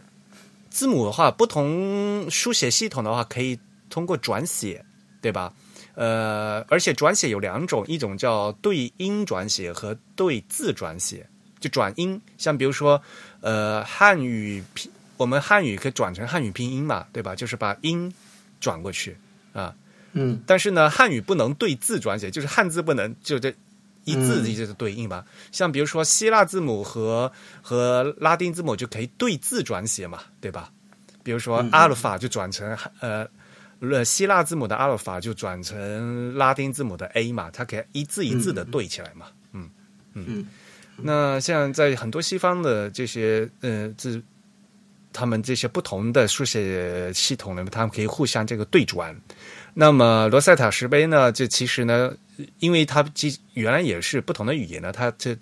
字母的话，不同书写系统的话可以。通过转写，对吧？呃，而且转写有两种，一种叫对音转写和对字转写。就转音，像比如说，呃，汉语拼，我们汉语可以转成汉语拼音嘛，对吧？就是把音转过去啊。嗯。但是呢，汉语不能对字转写，就是汉字不能就这一字一字的对应吧。像比如说希腊字母和和拉丁字母就可以对字转写嘛，对吧？比如说阿尔法就转成呃。呃，希腊字母的阿尔法就转成拉丁字母的 A 嘛，它可以一字一字的对起来嘛，嗯嗯。那像在很多西方的这些呃字，他们这些不同的书写系统呢，他们可以互相这个对转。那么罗塞塔石碑呢，这其实呢，因为它基原来也是不同的语言呢，它这。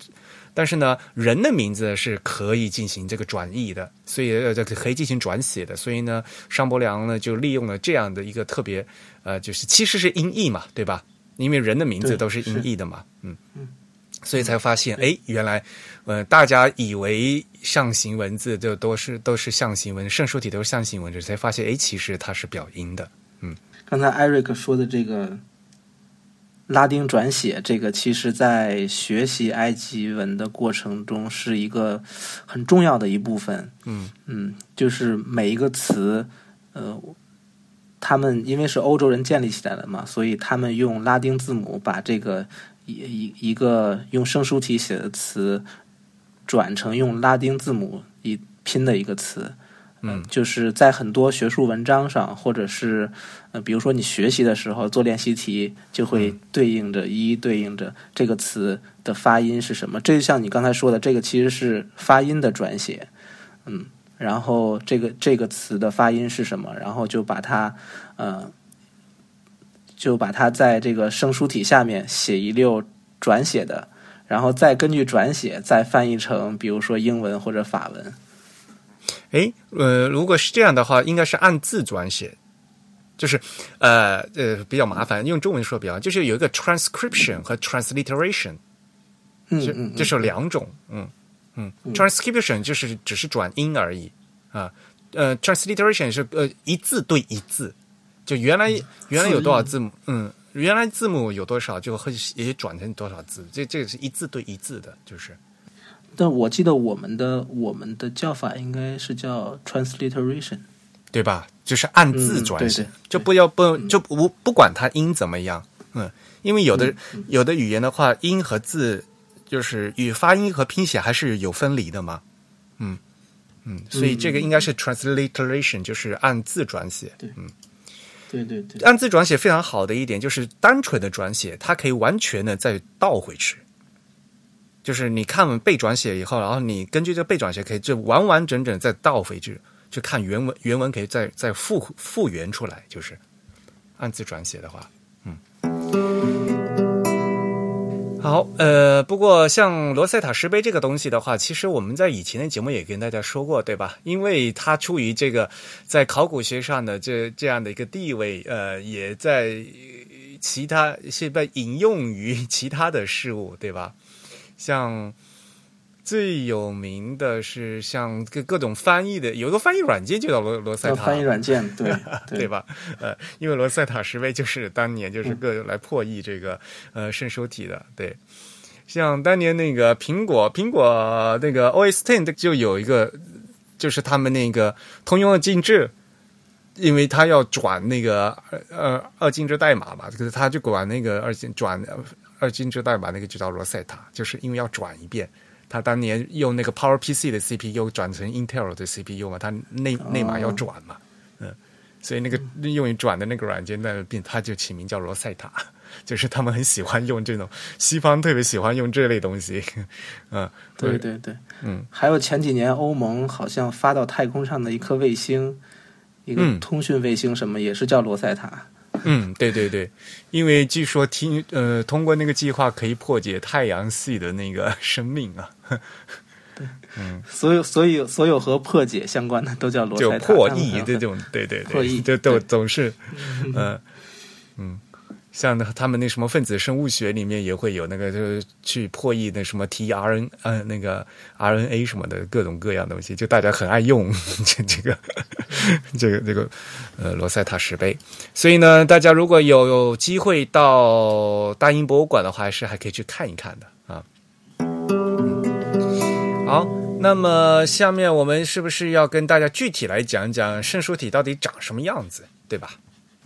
但是呢，人的名字是可以进行这个转译的，所以呃，这可以进行转写的。所以呢，商伯良呢就利用了这样的一个特别，呃，就是其实是音译嘛，对吧？因为人的名字都是音译的嘛，嗯嗯，所以才发现，哎，原来，呃，大家以为象形文字就都是都是象形文，圣书体都是象形文字，才发现，哎，其实它是表音的。嗯，刚才艾瑞克说的这个。拉丁转写这个，其实在学习埃及文的过程中是一个很重要的一部分。嗯嗯，就是每一个词，呃，他们因为是欧洲人建立起来的嘛，所以他们用拉丁字母把这个一一一个用生疏体写的词转成用拉丁字母一拼的一个词。嗯，就是在很多学术文章上，或者是呃，比如说你学习的时候做练习题，就会对应着一对应着这个词的发音是什么。这就像你刚才说的，这个其实是发音的转写，嗯，然后这个这个词的发音是什么，然后就把它呃，就把它在这个生疏体下面写一溜转写的，然后再根据转写再翻译成，比如说英文或者法文。哎，呃，如果是这样的话，应该是按字转写，就是呃呃比较麻烦，用中文说比较，就是有一个 transcription 和 transliteration，嗯嗯，这是两种，嗯嗯，transcription 就是只是转音而已啊，呃，transliteration 是呃一字对一字，就原来原来有多少字母，嗯，原来字母有多少，就会也转成多少字，这这个是一字对一字的，就是。但我记得我们的我们的叫法应该是叫 transliteration，对吧？就是按字转写，就不要不就不不管它音怎么样，嗯，因为有的有的语言的话，音和字就是与发音和拼写还是有分离的嘛，嗯嗯，所以这个应该是 transliteration，就是按字转写，嗯，对对对，按字转写非常好的一点就是单纯的转写，它可以完全的再倒回去。就是你看完被转写以后，然后你根据这个被转写，可以就完完整整再倒回去，去看原文，原文可以再再复复原出来。就是按字转写的话，嗯，好，呃，不过像罗塞塔石碑这个东西的话，其实我们在以前的节目也跟大家说过，对吧？因为它出于这个在考古学上的这这样的一个地位，呃，也在其他是被引用于其他的事物，对吧？像最有名的是像各各种翻译的，有个翻译软件就叫罗罗塞塔翻译软件，对 对吧？呃，因为罗塞塔石碑就是当年就是各来破译这个呃圣书体的，对。像当年那个苹果苹果那个 OS Ten 就有一个，就是他们那个通用的进制，因为他要转那个二二进制代码嘛，可是他就管那个二进转。二进制代码那个就叫罗塞塔，就是因为要转一遍。他当年用那个 Power PC 的 CPU 转成 Intel 的 CPU 嘛，他内内码要转嘛，嗯，所以那个用于转的那个软件，那变他就起名叫罗塞塔，就是他们很喜欢用这种西方特别喜欢用这类东西，嗯，对对对，嗯，还有前几年欧盟好像发到太空上的一颗卫星，一个通讯卫星什么也是叫罗塞塔。嗯，对对对，因为据说听呃，通过那个计划可以破解太阳系的那个生命啊。对，嗯，所有所有所有和破解相关的都叫罗塞塔。就破译这种，对对对，破译就都总是，嗯嗯。像他们那什么分子生物学里面也会有那个，就是去破译那什么 tRNA 呃那个 RNA 什么的各种各样东西，就大家很爱用这这个 这个这个呃罗塞塔石碑。所以呢，大家如果有机会到大英博物馆的话，还是还可以去看一看的啊。好，那么下面我们是不是要跟大家具体来讲讲圣书体到底长什么样子，对吧？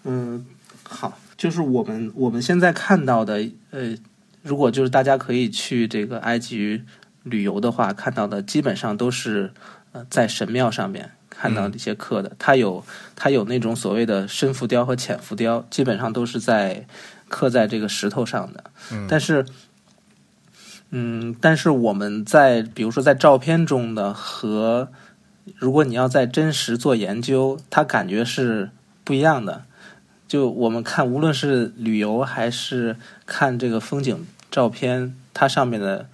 嗯，好。就是我们我们现在看到的，呃，如果就是大家可以去这个埃及旅游的话，看到的基本上都是呃在神庙上面看到一些刻的。它有它有那种所谓的深浮雕和浅浮雕，基本上都是在刻在这个石头上的。但是，嗯，但是我们在比如说在照片中的和如果你要在真实做研究，它感觉是不一样的。就我们看，无论是旅游还是看这个风景照片，它上面的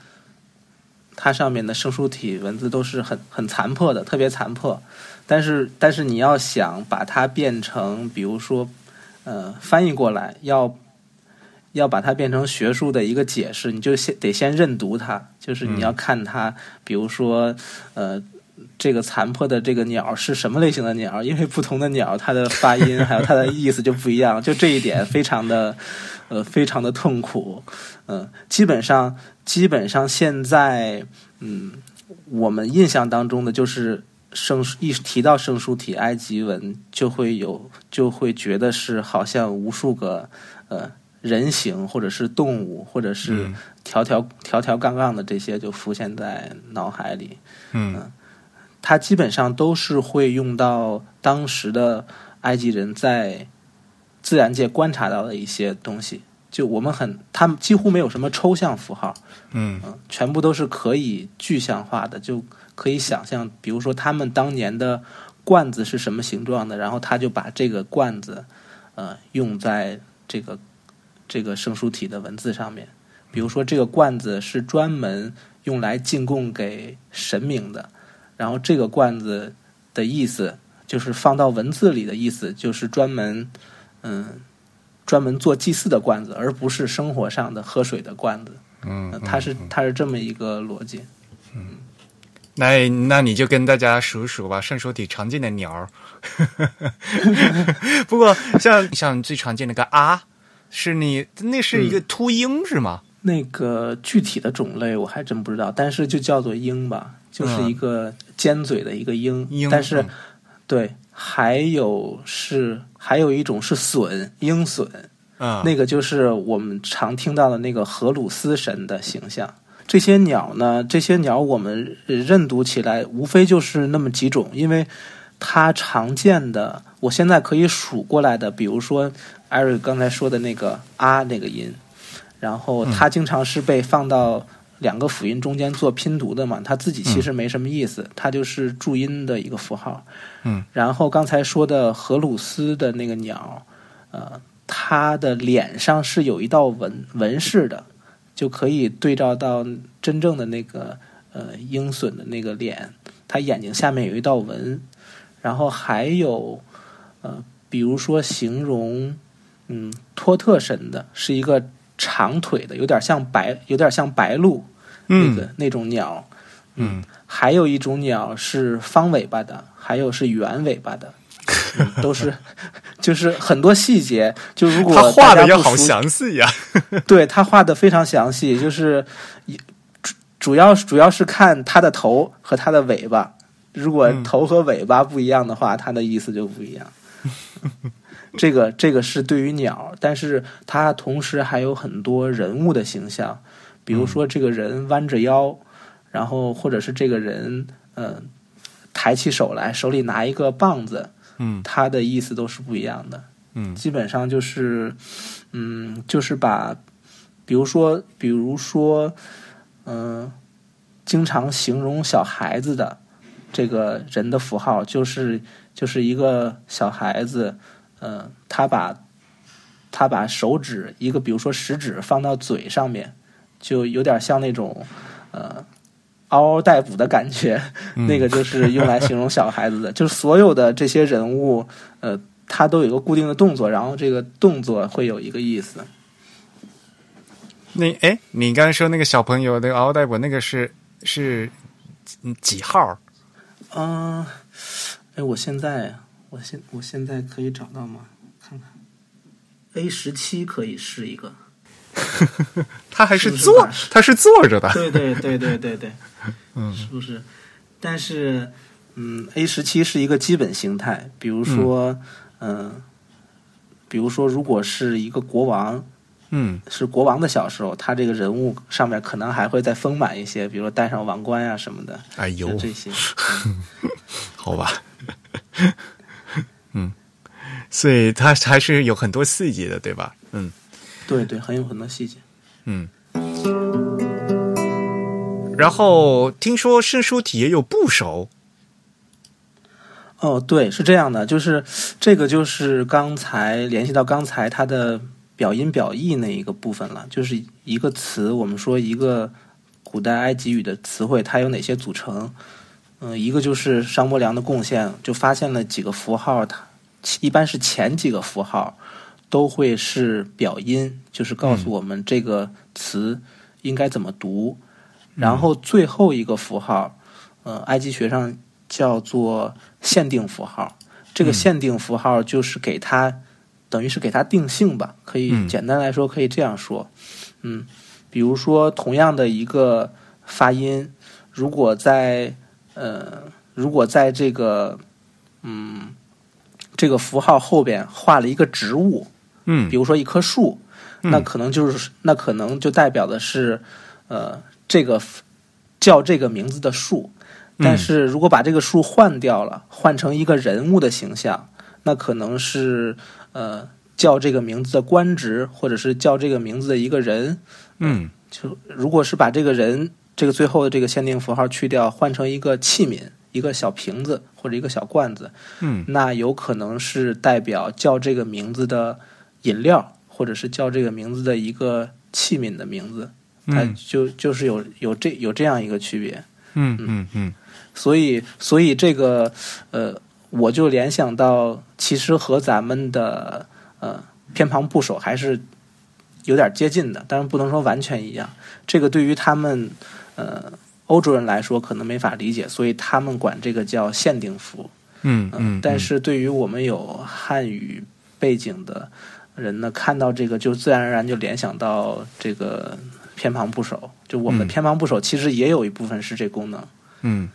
它上面的生疏体文字都是很很残破的，特别残破。但是，但是你要想把它变成，比如说，呃，翻译过来，要要把它变成学术的一个解释，你就先得先认读它，就是你要看它，比如说，呃。这个残破的这个鸟是什么类型的鸟？因为不同的鸟，它的发音 还有它的意思就不一样。就这一点，非常的呃，非常的痛苦。嗯，基本上，基本上现在，嗯，我们印象当中的就是圣一提到圣书体埃及文，就会有就会觉得是好像无数个呃人形或者是动物或者是条条条条杠杠的这些就浮现在脑海里。嗯，它基本上都是会用到当时的埃及人在自然界观察到的一些东西。就我们很，他们几乎没有什么抽象符号，嗯嗯，全部都是可以具象化的，就可以想象，比如说他们当年的罐子是什么形状的，然后他就把这个罐子，呃，用在这个这个圣书体的文字上面。比如说这个罐子是专门用来进贡给神明的，然后这个罐子的意思就是放到文字里的意思，就是专门，嗯。专门做祭祀的罐子，而不是生活上的喝水的罐子。嗯，它是它是这么一个逻辑。嗯，那那你就跟大家数数吧，圣手体常见的鸟儿。不过像像最常见的个啊，是你那是一个秃鹰是吗？那个具体的种类我还真不知道，但是就叫做鹰吧，就是一个尖嘴的一个鹰。鹰，但是对。还有是还有一种是隼鹰隼啊，那个就是我们常听到的那个荷鲁斯神的形象。这些鸟呢，这些鸟我们认读起来无非就是那么几种，因为它常见的，我现在可以数过来的，比如说艾瑞刚才说的那个啊那个音，然后它经常是被放到。两个辅音中间做拼读的嘛，它自己其实没什么意思，它就是注音的一个符号。嗯，然后刚才说的荷鲁斯的那个鸟，呃，它的脸上是有一道纹纹饰的，就可以对照到真正的那个呃鹰隼的那个脸，它眼睛下面有一道纹。然后还有呃，比如说形容嗯托特神的是一个。长腿的，有点像白，有点像白鹭，那个那种鸟。嗯，还有一种鸟是方尾巴的，还有是圆尾巴的，都是 就是很多细节。就如果他画的要好详细呀，对他画的非常详细，就是主主要主要是看它的头和它的尾巴。如果头和尾巴不一样的话，它的意思就不一样。这个这个是对于鸟，但是它同时还有很多人物的形象，比如说这个人弯着腰，然后或者是这个人嗯抬起手来，手里拿一个棒子，嗯，他的意思都是不一样的，嗯，基本上就是嗯就是把，比如说比如说嗯，经常形容小孩子的这个人的符号，就是就是一个小孩子。嗯，他把，他把手指一个，比如说食指放到嘴上面，就有点像那种呃嗷嗷待哺的感觉。那个就是用来形容小孩子的。就是所有的这些人物，呃，他都有一个固定的动作，然后这个动作会有一个意思。那哎，你刚才说那个小朋友那个嗷嗷待哺，那个是是几号？嗯，哎，我现在。我现我现在可以找到吗？看看，A 十七可以是一个，他还是坐，他是坐着的。对对对对对对，嗯，是不是？但是，嗯，A 十七是一个基本形态。比如说，嗯，比如说，如果是一个国王，嗯，是国王的小时候，他这个人物上面可能还会再丰满一些，比如说戴上王冠呀什么的。哎呦，这些，好吧。嗯，所以它还是有很多细节的，对吧？嗯，对对，很有很多细节。嗯，然后听说圣书体也有部首。哦，对，是这样的，就是这个就是刚才联系到刚才它的表音表意那一个部分了，就是一个词，我们说一个古代埃及语的词汇，它有哪些组成？嗯，一个就是商伯良的贡献，就发现了几个符号，它一般是前几个符号都会是表音，就是告诉我们这个词应该怎么读。然后最后一个符号，呃，埃及学上叫做限定符号。这个限定符号就是给它，等于是给它定性吧，可以简单来说可以这样说。嗯，比如说同样的一个发音，如果在呃，如果在这个嗯这个符号后边画了一个植物，嗯，比如说一棵树，那可能就是那可能就代表的是呃这个叫这个名字的树。但是如果把这个树换掉了，换成一个人物的形象，那可能是呃叫这个名字的官职，或者是叫这个名字的一个人。嗯，就如果是把这个人这个最后的这个限定符号去掉，换成一个器皿，一个小瓶子或者一个小罐子，嗯，那有可能是代表叫这个名字的饮料，或者是叫这个名字的一个器皿的名字，它就就是有有这有这样一个区别。嗯嗯嗯。所以，所以这个，呃，我就联想到，其实和咱们的呃偏旁部首还是有点接近的，但是不能说完全一样。这个对于他们呃欧洲人来说，可能没法理解，所以他们管这个叫限定符。嗯嗯。但是对于我们有汉语背景的人呢，看到这个就自然而然就联想到这个偏旁部首。就我们的偏旁部首其实也有一部分是这功能。嗯。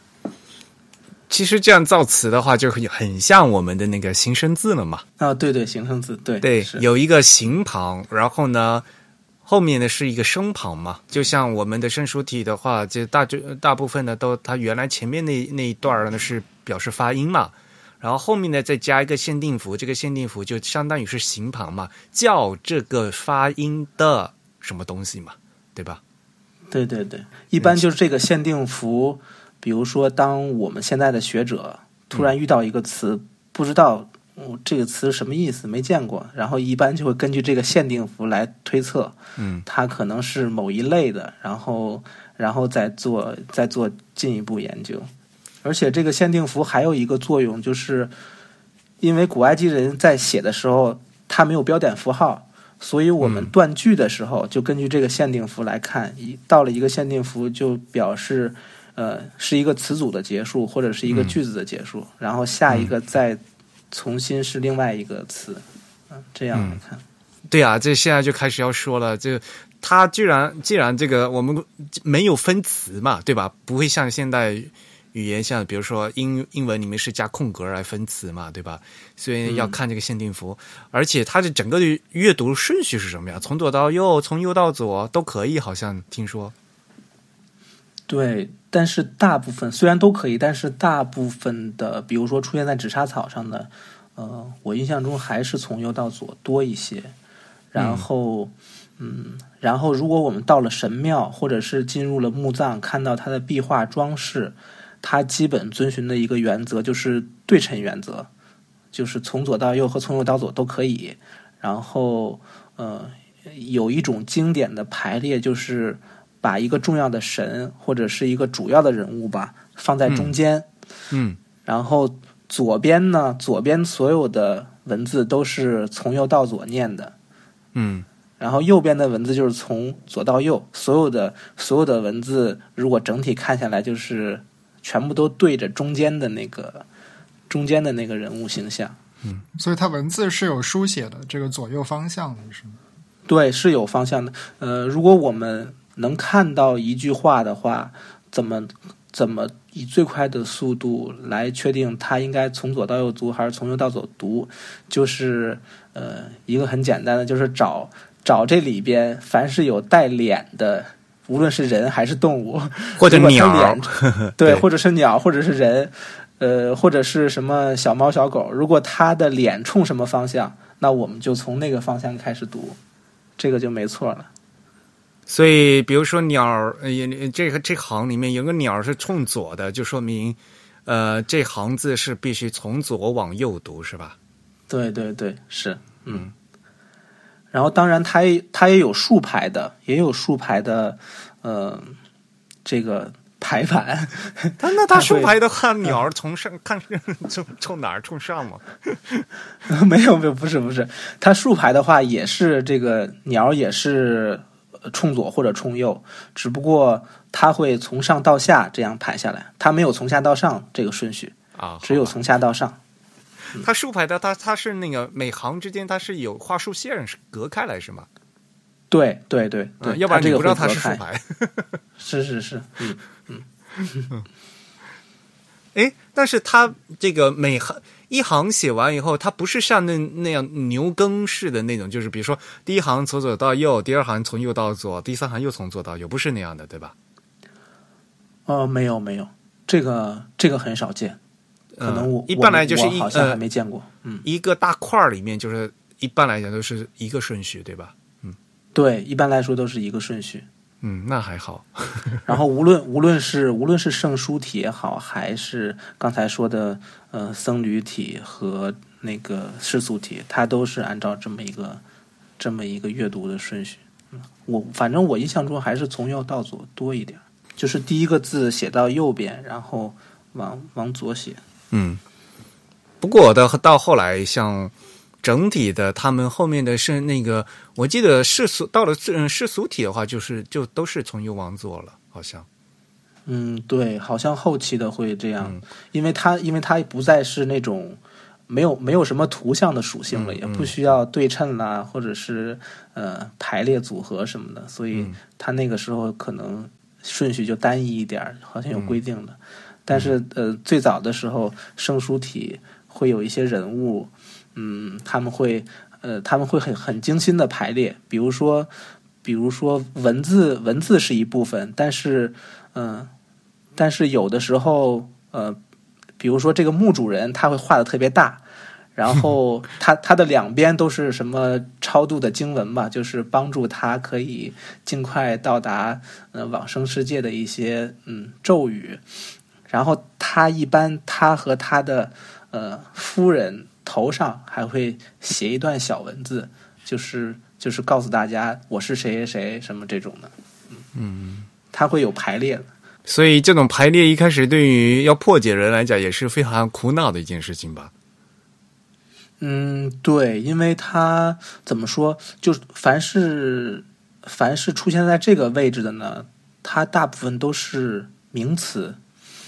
其实这样造词的话，就很很像我们的那个形声字了嘛。啊，对对，形声字，对对，有一个形旁，然后呢，后面呢是一个声旁嘛。就像我们的声书体的话，就大大部分呢都，它原来前面那那一段呢是表示发音嘛，然后后面呢再加一个限定符，这个限定符就相当于是形旁嘛，叫这个发音的什么东西嘛，对吧？对对对，一般就是这个限定符。比如说，当我们现在的学者突然遇到一个词，不知道这个词什么意思，没见过，然后一般就会根据这个限定符来推测，嗯，它可能是某一类的，然后，然后再做再做进一步研究。而且，这个限定符还有一个作用，就是因为古埃及人在写的时候，他没有标点符号，所以我们断句的时候就根据这个限定符来看，一到了一个限定符就表示。呃，是一个词组的结束，或者是一个句子的结束，然后下一个再重新是另外一个词，嗯，这样来看。对啊，这现在就开始要说了，就它居然既然这个我们没有分词嘛，对吧？不会像现代语言像比如说英英文里面是加空格来分词嘛，对吧？所以要看这个限定符，而且它的整个的阅读顺序是什么呀？从左到右，从右到左都可以，好像听说。对，但是大部分虽然都可以，但是大部分的，比如说出现在纸莎草上的，呃，我印象中还是从右到左多一些。然后，嗯，然后如果我们到了神庙，或者是进入了墓葬，看到它的壁画装饰，它基本遵循的一个原则就是对称原则，就是从左到右和从右到左都可以。然后，呃，有一种经典的排列就是。把一个重要的神或者是一个主要的人物吧放在中间，嗯，然后左边呢，左边所有的文字都是从右到左念的，嗯，然后右边的文字就是从左到右，所有的所有的文字如果整体看下来就是全部都对着中间的那个中间的那个人物形象，嗯，所以它文字是有书写的这个左右方向的是吗？对，是有方向的。呃，如果我们能看到一句话的话，怎么怎么以最快的速度来确定它应该从左到右读还是从右到左读？就是呃一个很简单的，就是找找这里边凡是有带脸的，无论是人还是动物，或者鸟，对，或者是鸟，或者是人，呃，或者是什么小猫小狗，如果它的脸冲什么方向，那我们就从那个方向开始读，这个就没错了。所以，比如说鸟儿，这个这行里面有个鸟是冲左的，就说明，呃，这行字是必须从左往右读，是吧？对对对，是，嗯。然后，当然，它也它也有竖排的，也有竖排的，呃，这个排版。它那它竖排的话，鸟儿从上看冲冲哪儿？冲上吗？没有没有，不是不是，它竖排的话也是这个鸟也是。冲左或者冲右，只不过它会从上到下这样排下来，它没有从下到上这个顺序啊，只有从下到上。它竖排的，它它是那个每行之间它是有画竖线是隔开来是吗？对对对对，要不然这个不知道它是竖排。是是是，嗯 嗯。哎，但是它这个每行一行写完以后，它不是像那那样牛耕式的那种，就是比如说第一行从左到右，第二行从右到左，第三行又从左到右，不是那样的，对吧？呃，没有没有，这个这个很少见，可能我一般来就是好像还没见过。嗯，一个大块儿里面就是一般来讲都是一个顺序，对吧？嗯，对，一般来说都是一个顺序。嗯，那还好。然后无论无论是无论是圣书体也好，还是刚才说的呃僧侣体和那个世俗体，它都是按照这么一个这么一个阅读的顺序。我反正我印象中还是从右到左多一点，就是第一个字写到右边，然后往往左写。嗯，不过的到后来像。整体的，他们后面的是那个，我记得世俗到了嗯世俗体的话，就是就都是从右往左了，好像。嗯，对，好像后期的会这样，因为它因为它不再是那种没有没有什么图像的属性了，也不需要对称啦，或者是呃排列组合什么的，所以它那个时候可能顺序就单一一点，好像有规定的。但是呃，最早的时候圣书体会有一些人物。嗯，他们会，呃，他们会很很精心的排列，比如说，比如说文字，文字是一部分，但是，嗯，但是有的时候，呃，比如说这个墓主人他会画的特别大，然后 他他的两边都是什么超度的经文吧，就是帮助他可以尽快到达呃往生世界的一些嗯咒语，然后他一般他和他的呃夫人。头上还会写一段小文字，就是就是告诉大家我是谁谁谁什么这种的，嗯，它会有排列的，所以这种排列一开始对于要破解人来讲也是非常苦恼的一件事情吧。嗯，对，因为它怎么说，就凡是凡是出现在这个位置的呢，它大部分都是名词，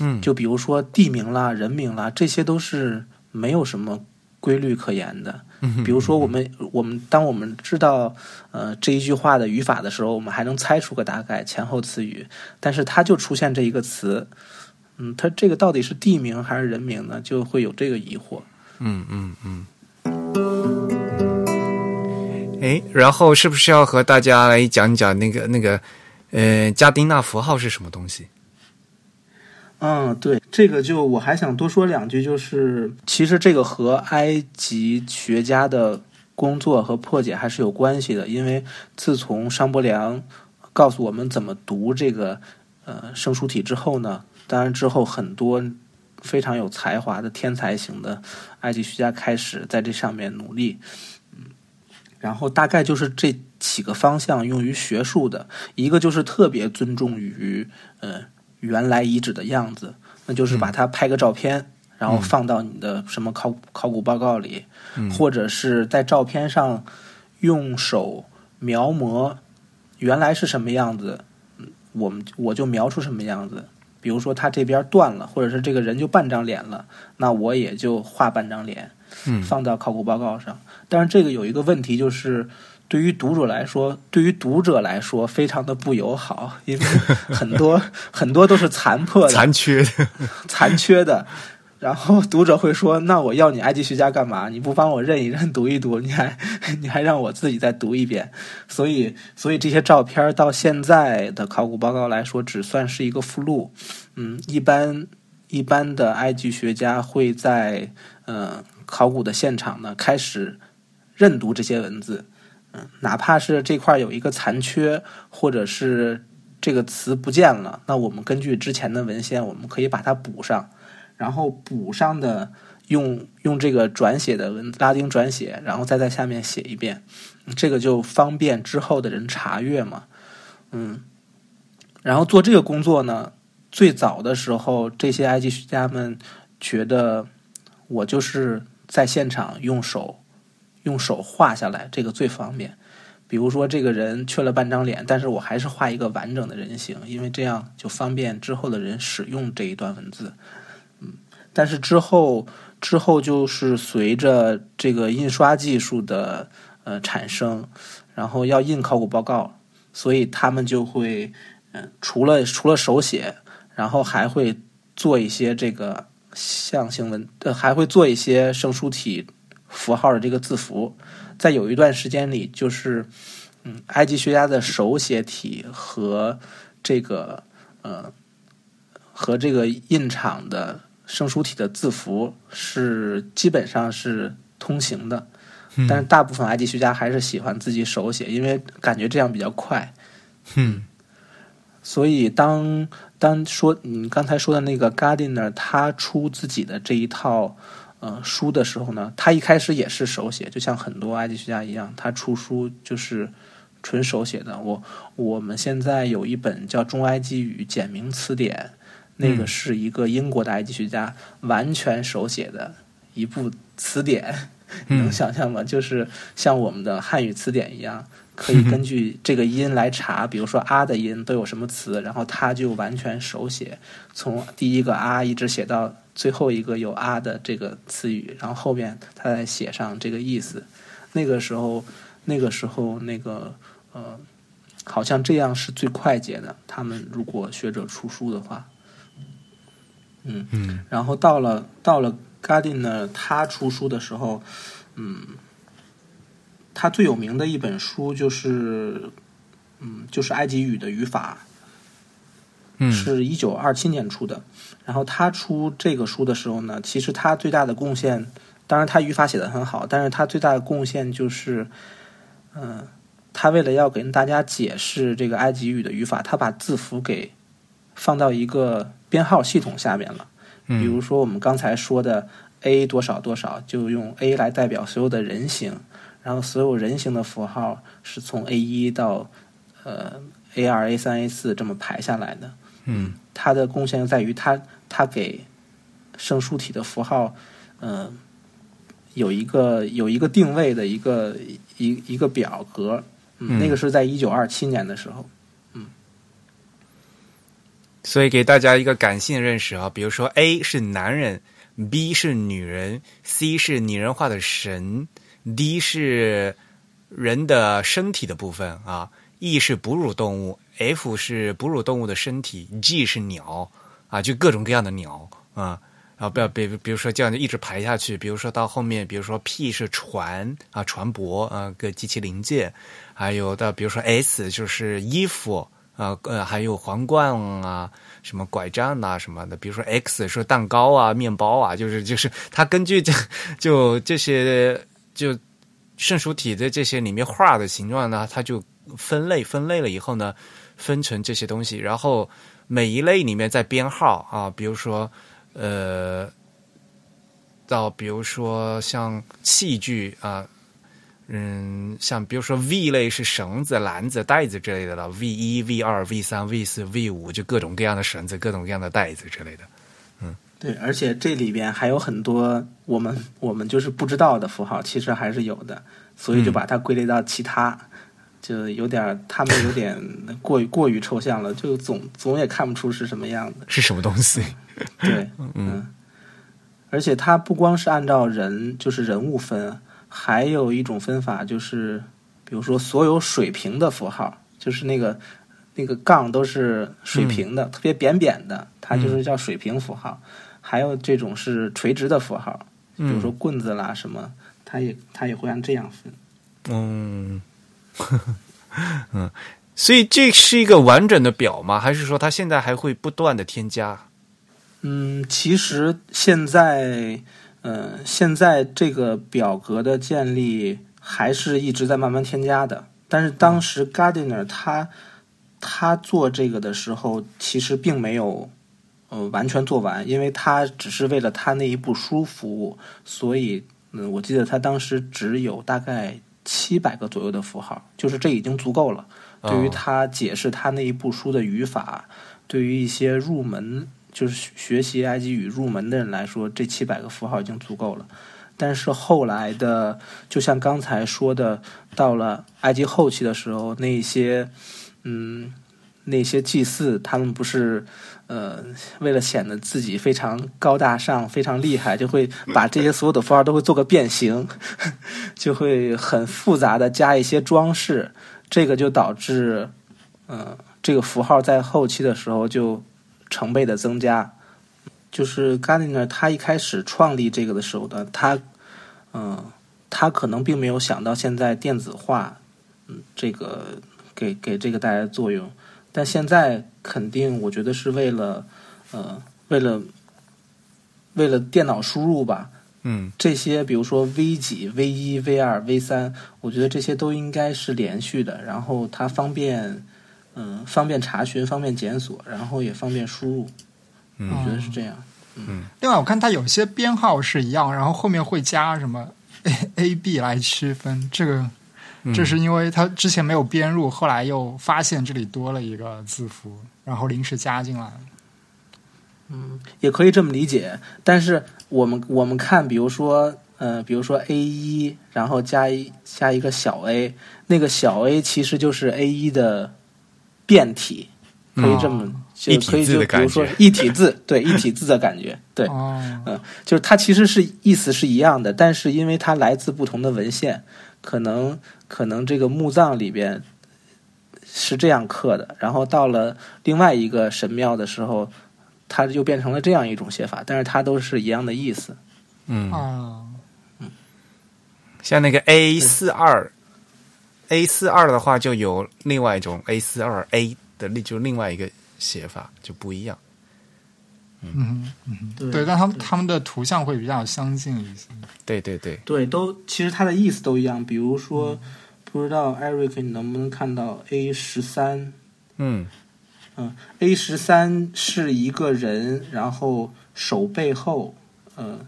嗯，就比如说地名啦、人名啦，这些都是没有什么。规律可言的，比如说我们我们当我们知道呃这一句话的语法的时候，我们还能猜出个大概前后词语，但是它就出现这一个词，嗯，它这个到底是地名还是人名呢？就会有这个疑惑。嗯嗯嗯。哎，然后是不是要和大家来讲讲那个那个呃加丁纳符号是什么东西？嗯，对，这个就我还想多说两句，就是其实这个和埃及学家的工作和破解还是有关系的，因为自从商伯良告诉我们怎么读这个呃圣书体之后呢，当然之后很多非常有才华的天才型的埃及学家开始在这上面努力，嗯，然后大概就是这几个方向用于学术的，一个就是特别尊重于呃。原来遗址的样子，那就是把它拍个照片，然后放到你的什么考考古报告里，或者是在照片上用手描摹原来是什么样子，我们我就描出什么样子。比如说他这边断了，或者是这个人就半张脸了，那我也就画半张脸，放到考古报告上。但是这个有一个问题就是。对于读者来说，对于读者来说，非常的不友好，因为很多很多都是残破的、残缺的、残缺的。然后读者会说：“那我要你埃及学家干嘛？你不帮我认一认、读一读，你还 你还让我自己再读一遍。”所以，所以这些照片到现在的考古报告来说，只算是一个附录。嗯，一般一般的埃及学家会在呃考古的现场呢开始认读这些文字。哪怕是这块有一个残缺，或者是这个词不见了，那我们根据之前的文献，我们可以把它补上，然后补上的用用这个转写的文拉丁转写，然后再在下面写一遍，这个就方便之后的人查阅嘛。嗯，然后做这个工作呢，最早的时候，这些埃及学家们觉得我就是在现场用手。用手画下来，这个最方便。比如说，这个人缺了半张脸，但是我还是画一个完整的人形，因为这样就方便之后的人使用这一段文字。嗯，但是之后之后就是随着这个印刷技术的呃产生，然后要印考古报告，所以他们就会嗯，除了除了手写，然后还会做一些这个象形文，呃，还会做一些圣书体符号的这个字符。在有一段时间里，就是嗯，埃及学家的手写体和这个呃和这个印厂的生书体的字符是基本上是通行的。但是大部分埃及学家还是喜欢自己手写，因为感觉这样比较快。嗯，所以当当说你刚才说的那个 Gardiner，他出自己的这一套呃书的时候呢，他一开始也是手写，就像很多埃及学家一样，他出书就是纯手写的。我我们现在有一本叫《中埃及语简明词典》，那个是一个英国的埃及学家完全手写的一部词典。你能想象吗？就是像我们的汉语词典一样，可以根据这个音来查，比如说“啊”的音都有什么词，然后他就完全手写，从第一个“啊”一直写到最后一个有“啊”的这个词语，然后后面他再写上这个意思。那个时候，那个时候，那个呃，好像这样是最快捷的。他们如果学者出书的话，嗯嗯，然后到了到了。Gardiner 他出书的时候，嗯，他最有名的一本书就是，嗯，就是埃及语的语法，嗯，是一九二七年出的。然后他出这个书的时候呢，其实他最大的贡献，当然他语法写的很好，但是他最大的贡献就是，嗯，他为了要给大家解释这个埃及语的语法，他把字符给放到一个编号系统下面了。比如说，我们刚才说的 a 多少多少，就用 a 来代表所有的人形，然后所有人形的符号是从 a 一到呃 a 二 a 三 a 四这么排下来的。嗯，它的贡献在于它它给圣书体的符号，嗯，有一个有一个定位的一个一一个表格。嗯，那个是在一九二七年的时候。所以给大家一个感性认识啊，比如说 A 是男人，B 是女人，C 是拟人化的神，D 是人的身体的部分啊，E 是哺乳动物，F 是哺乳动物的身体，G 是鸟啊，就各种各样的鸟啊，然后不要比比如说这样就一直排下去，比如说到后面，比如说 P 是船啊，船舶啊，个机器零件，还有的比如说 S 就是衣服。啊呃，还有皇冠啊，什么拐杖啊什么的，比如说 X 说蛋糕啊、面包啊，就是就是它根据这就这些就圣书体的这些里面画的形状呢，它就分类分类了以后呢，分成这些东西，然后每一类里面再编号啊，比如说呃，到比如说像器具啊。嗯，像比如说 V 类是绳子、篮子、袋子之类的了，V 一、V 二、V 三、V 四、V 五就各种各样的绳子、各种各样的袋子之类的。嗯，对，而且这里边还有很多我们我们就是不知道的符号，其实还是有的，所以就把它归类到其他，就有点他们有点过于过于抽象了，就总总也看不出是什么样的，是什么东西？对，嗯，而且它不光是按照人，就是人物分。还有一种分法就是，比如说所有水平的符号，就是那个那个杠都是水平的，特别扁扁的，它就是叫水平符号。还有这种是垂直的符号，比如说棍子啦什么，它也它也会按这样分。嗯，嗯，所以这是一个完整的表吗？还是说它现在还会不断的添加？嗯，其实现在。呃，现在这个表格的建立还是一直在慢慢添加的。但是当时 Gardiner 他他做这个的时候，其实并没有呃完全做完，因为他只是为了他那一部书服务，所以嗯，我记得他当时只有大概七百个左右的符号，就是这已经足够了。对于他解释他那一部书的语法，对于一些入门。就是学习埃及语入门的人来说，这七百个符号已经足够了。但是后来的，就像刚才说的，到了埃及后期的时候，那些嗯，那些祭祀，他们不是呃，为了显得自己非常高大上、非常厉害，就会把这些所有的符号都会做个变形，就会很复杂的加一些装饰。这个就导致，嗯，这个符号在后期的时候就。成倍的增加，就是 Gardner 他一开始创立这个的时候呢，他嗯，他可能并没有想到现在电子化，嗯，这个给给这个带来的作用，但现在肯定我觉得是为了呃，为了为了电脑输入吧。嗯，这些比如说 V 几、V 一、V 二、V 三，我觉得这些都应该是连续的，然后它方便，嗯，方便查询、方便检索，然后也方便输入。嗯，我觉得是这样。嗯，另外我看它有些编号是一样，然后后面会加什么 A A B 来区分，这个这是因为它之前没有编入，后来又发现这里多了一个字符，然后临时加进来。嗯，也可以这么理解，但是我们我们看，比如说，呃，比如说 A 一，然后加一加一个小 a，那个小 a 其实就是 A 一的变体，可以这么就可以就比如说一体字，对一体字的感觉，对，嗯，就是它其实是意思是一样的，但是因为它来自不同的文献，可能可能这个墓葬里边是这样刻的，然后到了另外一个神庙的时候。它就变成了这样一种写法，但是它都是一样的意思。嗯啊，嗯，像那个 A 四二，A 四二的话就有另外一种 A 四二 A 的，就另外一个写法就不一样。嗯嗯，对，但他们他们的图像会比较相近一些。对对对对，都其实它的意思都一样。比如说，不知道 Eric 你能不能看到 A 十三？嗯。嗯，A 十三是一个人，然后手背后，呃，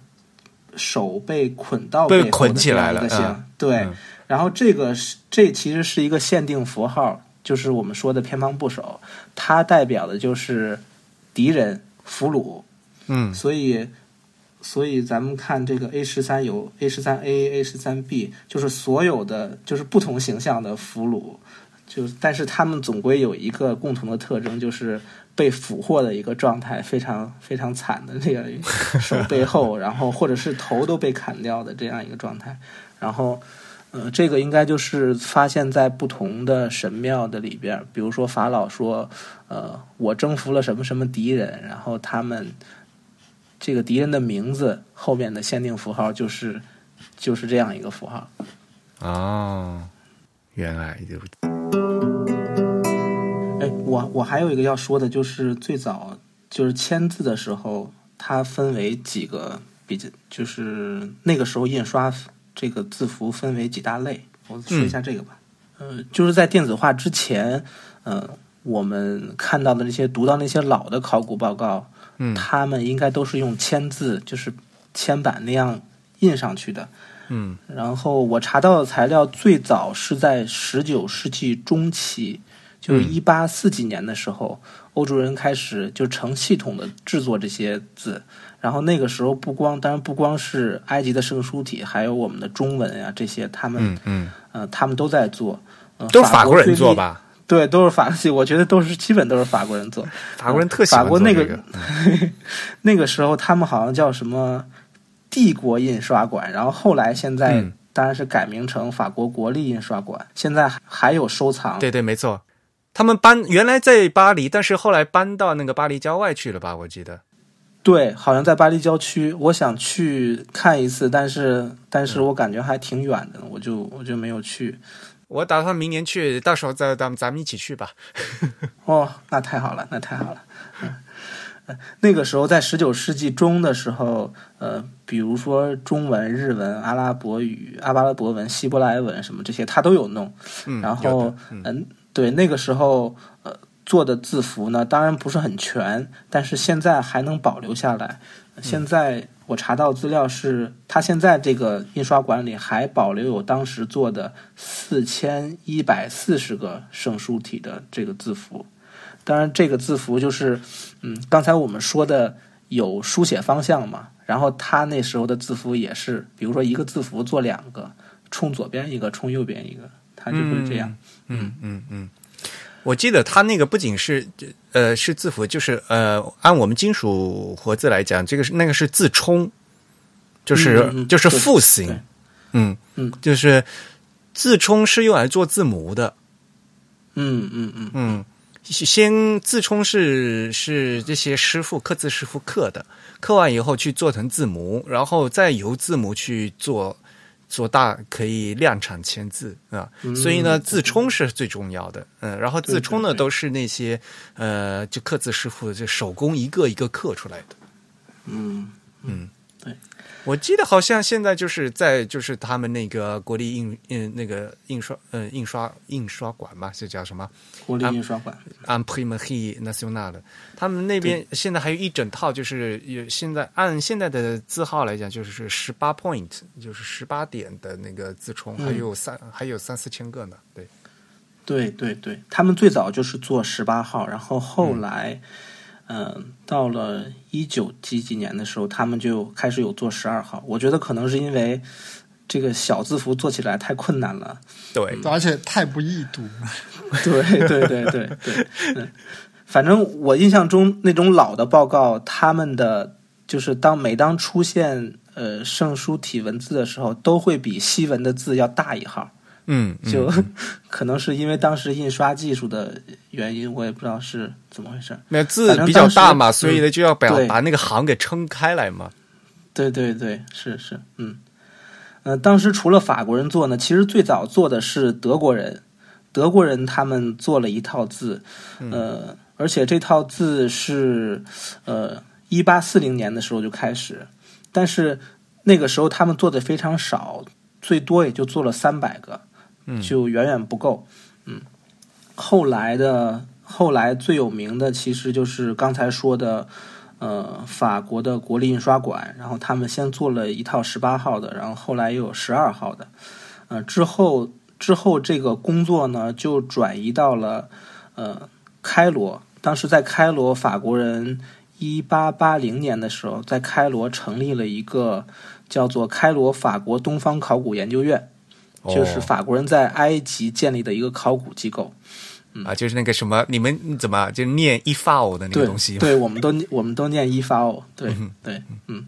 手被捆到被捆起来了，嗯，对。然后这个是这其实是一个限定符号，就是我们说的偏旁部首，它代表的就是敌人俘虏。嗯，所以所以咱们看这个 A 十三有 A 十三 A、A 十三 B，就是所有的就是不同形象的俘虏。就但是他们总归有一个共同的特征，就是被俘获的一个状态，非常非常惨的这个 手背后，然后或者是头都被砍掉的这样一个状态。然后，呃，这个应该就是发现在不同的神庙的里边，比如说法老说，呃，我征服了什么什么敌人，然后他们这个敌人的名字后面的限定符号就是就是这样一个符号。哦，原来就。哎，我我还有一个要说的，就是最早就是签字的时候，它分为几个比较，就是那个时候印刷这个字符分为几大类。我说一下这个吧。嗯，就是在电子化之前，嗯，我们看到的那些读到那些老的考古报告，嗯，他们应该都是用签字，就是铅板那样印上去的。嗯，然后我查到的材料最早是在十九世纪中期，就是一八四几年的时候，欧洲人开始就成系统的制作这些字。然后那个时候不光，当然不光是埃及的圣书体，还有我们的中文呀这些，他们嗯嗯呃他们都在做，都是法国人做吧？对，都是法系，我觉得都是基本都是法国人做。法国人特喜欢法国那个 那个时候他们好像叫什么？帝国印刷馆，然后后来现在当然是改名成法国国立印刷馆，现在还有收藏。对对，没错，他们搬原来在巴黎，但是后来搬到那个巴黎郊外去了吧？我记得。对，好像在巴黎郊区，我想去看一次，但是但是我感觉还挺远的，我就我就没有去。我打算明年去，到时候再咱们咱们一起去吧。哦，那太好了，那太好了。嗯。那个时候，在十九世纪中的时候，呃，比如说中文、日文、阿拉伯语、阿巴拉伯文、希伯来文什么这些，他都有弄。然后，嗯，对，那个时候，呃，做的字符呢，当然不是很全，但是现在还能保留下来。现在我查到资料是，他现在这个印刷馆里还保留有当时做的四千一百四十个圣书体的这个字符。当然，这个字符就是，嗯，刚才我们说的有书写方向嘛。然后他那时候的字符也是，比如说一个字符做两个，冲左边一个，冲右边一个，他就会这样。嗯嗯嗯嗯。我记得他那个不仅是呃是字符，就是呃按我们金属活字来讲，这个是那个是字冲，就是就是复形。嗯嗯，就是字冲是用来做字母的。嗯嗯嗯嗯。先字冲是是这些师傅刻字师傅刻的，刻完以后去做成字母，然后再由字母去做做大，可以量产签字啊。所以呢，自冲是最重要的。嗯，然后自冲呢都是那些呃，就刻字师傅就手工一个一个刻出来的。嗯嗯。我记得好像现在就是在就是他们那个国立印嗯那个印刷呃印刷印刷馆嘛，是叫什么？国立印刷馆。a m p r i m e r i National 的，他们那边现在还有一整套，就是有现在按现在的字号来讲，就是十八 point，就是十八点的那个字冲，还有三还有三四千个呢。对，对对对，他们最早就是做十八号，然后后来。嗯，到了一九几几年的时候，他们就开始有做十二号。我觉得可能是因为这个小字符做起来太困难了，对，而且太不易读。对对对对对，嗯，反正我印象中那种老的报告，他们的就是当每当出现呃圣书体文字的时候，都会比西文的字要大一号。嗯，就 可能是因为当时印刷技术的原因，我也不知道是怎么回事。那字比较大嘛，所以呢就要把把那个行给撑开来嘛。对对对，是是，嗯，呃，当时除了法国人做呢，其实最早做的是德国人。德国人他们做了一套字，呃，而且这套字是呃一八四零年的时候就开始，但是那个时候他们做的非常少，最多也就做了三百个。就远远不够，嗯，后来的后来最有名的其实就是刚才说的，呃，法国的国立印刷馆，然后他们先做了一套十八号的，然后后来又有十二号的，呃，之后之后这个工作呢就转移到了呃开罗，当时在开罗，法国人一八八零年的时候在开罗成立了一个叫做开罗法国东方考古研究院。就是法国人在埃及建立的一个考古机构，啊，就是那个什么，你们怎么就念 “efao” 的那个东西？对，我们都我们都念 “efao”，对对，嗯。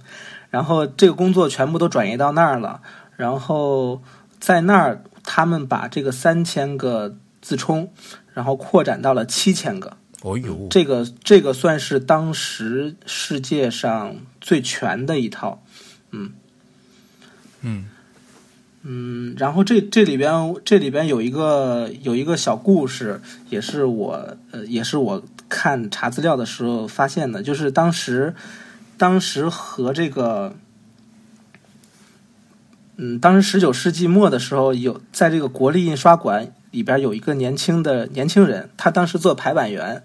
然后这个工作全部都转移到那儿了，然后在那儿，他们把这个三千个自冲，然后扩展到了七千个。哦呦，这个这个算是当时世界上最全的一套，嗯嗯。嗯，然后这这里边这里边有一个有一个小故事，也是我呃也是我看查资料的时候发现的，就是当时当时和这个嗯，当时十九世纪末的时候，有在这个国立印刷馆里边有一个年轻的年轻人，他当时做排版员，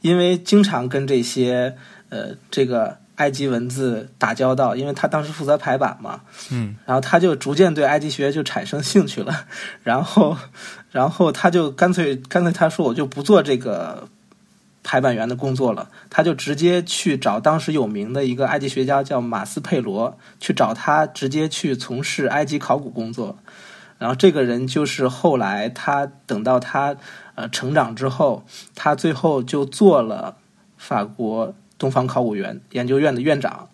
因为经常跟这些呃这个。埃及文字打交道，因为他当时负责排版嘛，嗯，然后他就逐渐对埃及学就产生兴趣了，然后，然后他就干脆干脆他说我就不做这个排版员的工作了，他就直接去找当时有名的一个埃及学家叫马斯佩罗，去找他直接去从事埃及考古工作，然后这个人就是后来他等到他呃成长之后，他最后就做了法国。东方考古园研究院的院长，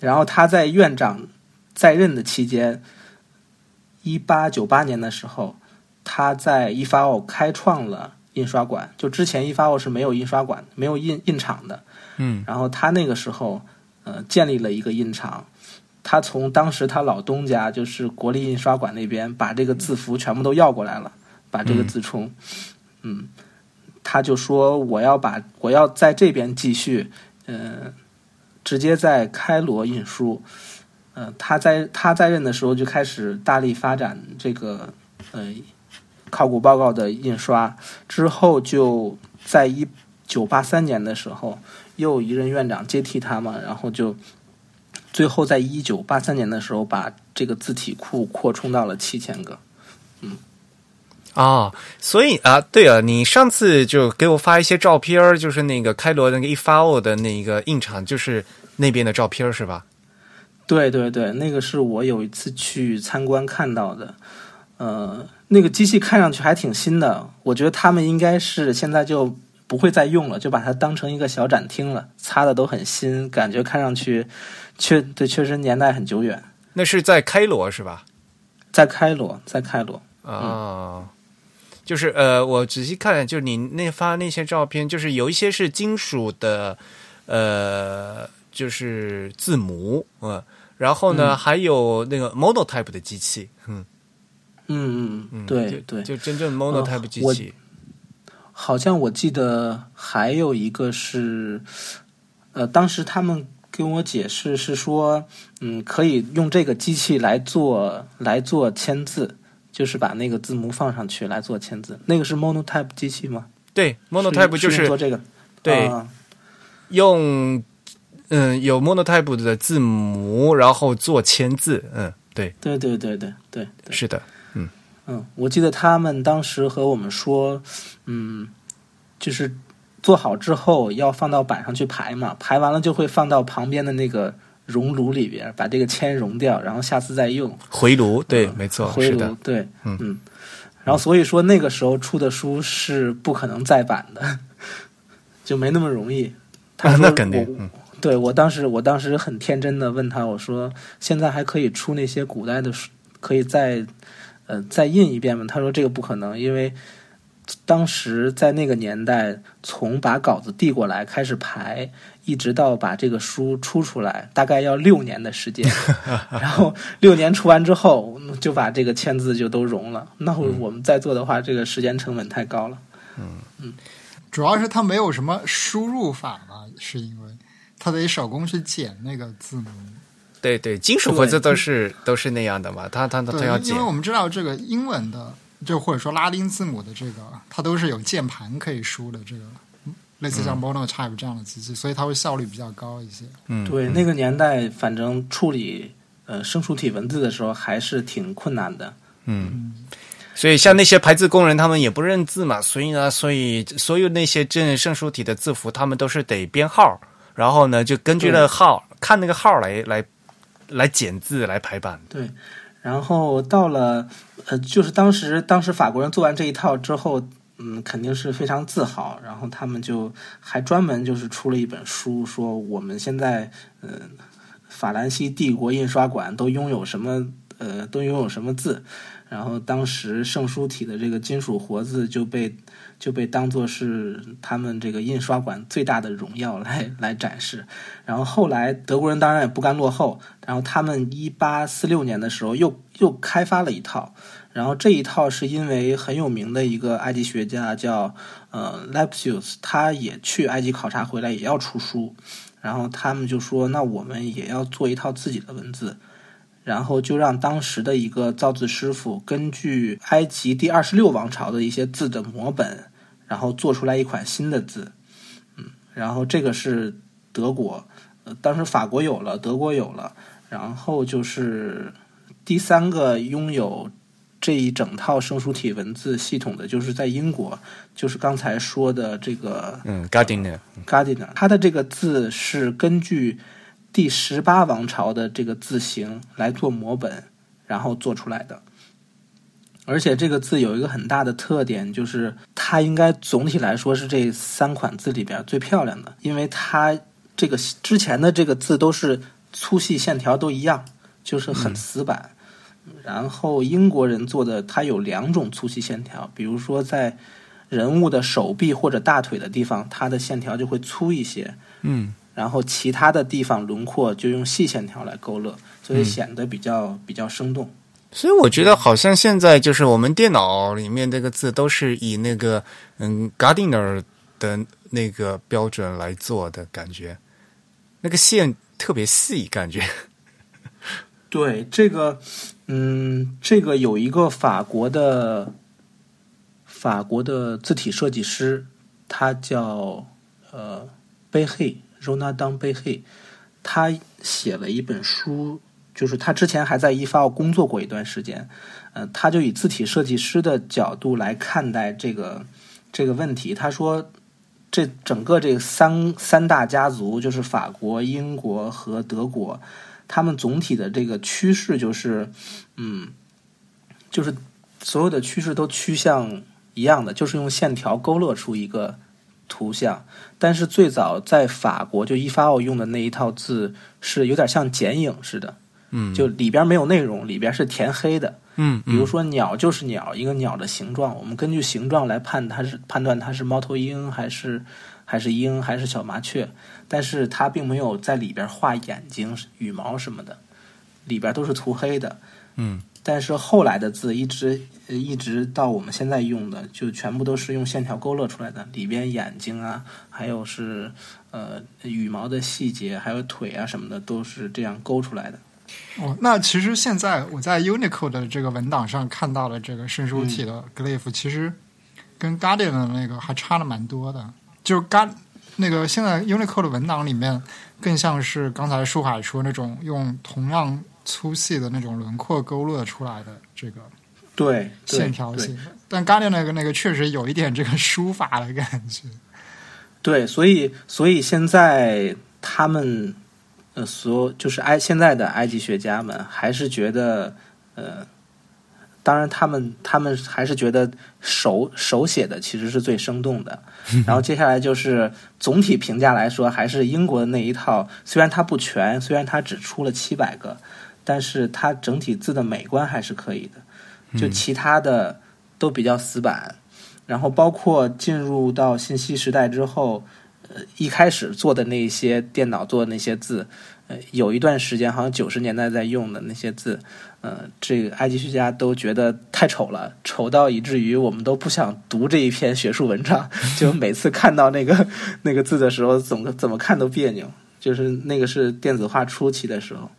然后他在院长在任的期间，一八九八年的时候，他在伊法奥开创了印刷馆。就之前伊法奥是没有印刷馆、没有印印厂的。嗯，然后他那个时候，呃，建立了一个印厂。他从当时他老东家，就是国立印刷馆那边，把这个字符全部都要过来了，把这个字冲，嗯。他就说：“我要把我要在这边继续，嗯，直接在开罗印书。呃，他在他在任的时候就开始大力发展这个呃考古报告的印刷。之后就在一九八三年的时候，又一任院长接替他嘛，然后就最后在一九八三年的时候，把这个字体库扩充到了七千个。嗯。”啊，所以啊，对啊，你上次就给我发一些照片就是那个开罗那个一发欧的那个印厂，就是那边的照片是吧？对对对，那个是我有一次去参观看到的。呃，那个机器看上去还挺新的，我觉得他们应该是现在就不会再用了，就把它当成一个小展厅了，擦的都很新，感觉看上去确对确实年代很久远。那是在开罗是吧？在开罗，在开罗啊。就是呃，我仔细看，就是你那发那些照片，就是有一些是金属的，呃，就是字母，嗯，然后呢，还有那个 monotype 的机器，嗯。嗯嗯，对对，就。真正 monotype 机器。好像我记得还有一个是，呃，当时他们跟我解释是说，嗯，可以用这个机器来做来做签字，就是把那个字母放上去来做签字。那个是 monotype 机器吗？对，monotype 就是做这个。对，用嗯有 monotype 的字母，然后做签字。嗯，对，对对对对对，是的。嗯，我记得他们当时和我们说，嗯，就是做好之后要放到板上去排嘛，排完了就会放到旁边的那个熔炉里边，把这个铅熔掉，然后下次再用回炉。对，没错，回炉。对，嗯嗯。然后所以说那个时候出的书是不可能再版的，就没那么容易。他说：“那肯定。”对我当时，我当时很天真的问他，我说：“现在还可以出那些古代的书，可以再。”呃，再印一遍吗？他说这个不可能，因为当时在那个年代，从把稿子递过来开始排，一直到把这个书出出来，大概要六年的时间。然后六年出完之后，就把这个签字就都融了。那我们再做的话，这个时间成本太高了。嗯嗯，主要是它没有什么输入法嘛，是因为他得手工去剪那个字母。对对，金属盒子都是都是那样的嘛，它它它要剪因为我们知道这个英文的，就或者说拉丁字母的这个，它都是有键盘可以输的，这个类似像 Monotype 这样的机器，所以它会效率比较高一些。嗯，对，那个年代反正处理呃生熟体文字的时候还是挺困难的。嗯，所以像那些排字工人，他们也不认字嘛，所以呢，所以所有那些正生书体的字符，他们都是得编号，然后呢，就根据那号看那个号来来。来剪字来排版，对，然后到了呃，就是当时当时法国人做完这一套之后，嗯，肯定是非常自豪，然后他们就还专门就是出了一本书，说我们现在呃，法兰西帝国印刷馆都拥有什么呃，都拥有什么字，然后当时圣书体的这个金属活字就被。就被当作是他们这个印刷馆最大的荣耀来来展示，然后后来德国人当然也不甘落后，然后他们一八四六年的时候又又开发了一套，然后这一套是因为很有名的一个埃及学家叫呃 Lepsius，他也去埃及考察回来也要出书，然后他们就说那我们也要做一套自己的文字。然后就让当时的一个造字师傅根据埃及第二十六王朝的一些字的摹本，然后做出来一款新的字，嗯，然后这个是德国，当时法国有了，德国有了，然后就是第三个拥有这一整套生疏体文字系统的，就是在英国，就是刚才说的这个，嗯，Gardiner，Gardiner，他的这个字是根据。第十八王朝的这个字形来做摹本，然后做出来的。而且这个字有一个很大的特点，就是它应该总体来说是这三款字里边最漂亮的，因为它这个之前的这个字都是粗细线条都一样，就是很死板。然后英国人做的，它有两种粗细线条，比如说在人物的手臂或者大腿的地方，它的线条就会粗一些。嗯。然后其他的地方轮廓就用细线条来勾勒，所以显得比较比较生动。所以我觉得好像现在就是我们电脑里面这个字都是以那个嗯 Gardiner 的那个标准来做的感觉，那个线特别细，感觉。对这个，嗯，这个有一个法国的法国的字体设计师，他叫呃贝黑。周纳当贝黑，他写了一本书，就是他之前还在伊法工作过一段时间，呃，他就以字体设计师的角度来看待这个这个问题。他说，这整个这三三大家族，就是法国、英国和德国，他们总体的这个趋势就是，嗯，就是所有的趋势都趋向一样的，就是用线条勾勒出一个。图像，但是最早在法国就伊法奥用的那一套字是有点像剪影似的，嗯，就里边没有内容，里边是填黑的。嗯，比如说鸟就是鸟，一个鸟的形状，我们根据形状来判它是判断它是猫头鹰还是还是鹰还是小麻雀，但是它并没有在里边画眼睛、羽毛什么的，里边都是涂黑的。嗯，但是后来的字一直一直到我们现在用的，就全部都是用线条勾勒出来的，里边眼睛啊，还有是呃羽毛的细节，还有腿啊什么的，都是这样勾出来的。哦，那其实现在我在 Unicode 的这个文档上看到了这个渗书体的 glyph，、其实跟 Guardian 的那个还差了蛮多的。就 Guard 那个现在 Unicode 的文档里面，更像是刚才舒海说那种用同样粗细的那种轮廓勾勒出来的这个对线条性的。但 Guardian 那个那个确实有一点这个书法的感觉。对，所以所以现在他们。呃，所就是埃现在的埃及学家们还是觉得，呃，当然他们他们还是觉得手手写的其实是最生动的。然后接下来就是总体评价来说，还是英国的那一套，虽然它不全，虽然它只出了七百个，但是它整体字的美观还是可以的。就其他的都比较死板，然后包括进入到信息时代之后。呃，一开始做的那些电脑做的那些字，呃，有一段时间好像九十年代在用的那些字，呃，这个埃及学家都觉得太丑了，丑到以至于我们都不想读这一篇学术文章，就每次看到那个那个字的时候，怎么怎么看都别扭。就是那个是电子化初期的时候。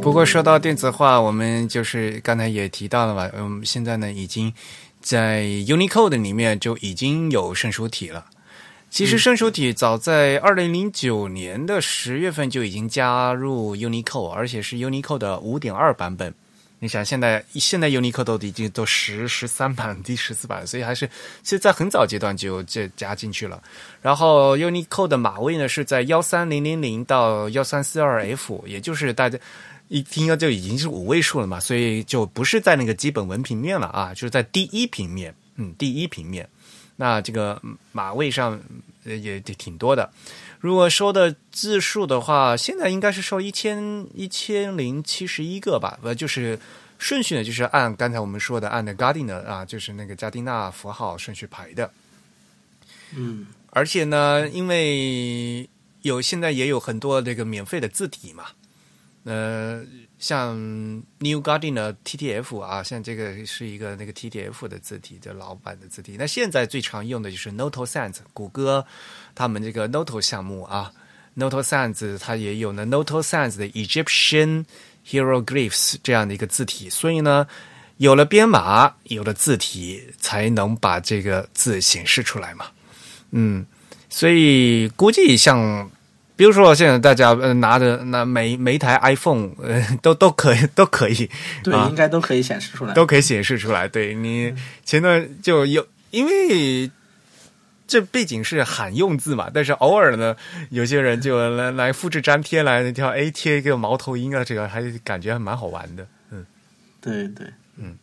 不过说到电子化，我们就是刚才也提到了嘛，嗯，现在呢已经。在 Unicode 里面就已经有渗书体了。其实生手体早在二零零九年的十月份就已经加入 Unicode，而且是 Unicode 的五点二版本。你想，现在现在 Unicode 都已经都十十三版、第十四版，所以还是其实，在很早阶段就就加进去了。然后 Unicode 的码位呢是在幺三零零零到幺三四二 F，也就是大家。一听到就已经是五位数了嘛，所以就不是在那个基本文平面了啊，就是在第一平面，嗯，第一平面。那这个码位上也挺多的。如果说的字数的话，现在应该是收一千一千零七十一个吧，呃，就是顺序呢，就是按刚才我们说的按的 Gardiner 啊，就是那个加丁纳符号顺序排的。嗯，而且呢，因为有现在也有很多这个免费的字体嘛。呃，像 New Guardian 的 TTF 啊，像这个是一个那个 TTF 的字体的老版的字体。那现在最常用的就是 Noto Sans，谷歌他们这个 Noto 项目啊，Noto Sans 它也有呢 Noto Sans 的 Egyptian Hieroglyphs 这样的一个字体。所以呢，有了编码，有了字体，才能把这个字显示出来嘛。嗯，所以估计像。比如说，现在大家呃拿着那每每一台 iPhone 呃 都都可以 都可以，对，应该都可以显示出来，都可以显示出来。对你前段就有，因为这背景是罕用字嘛，但是偶尔呢，有些人就来来复制粘贴来条 A 贴一个猫头鹰啊，这个还感觉还蛮好玩的。嗯，对对，嗯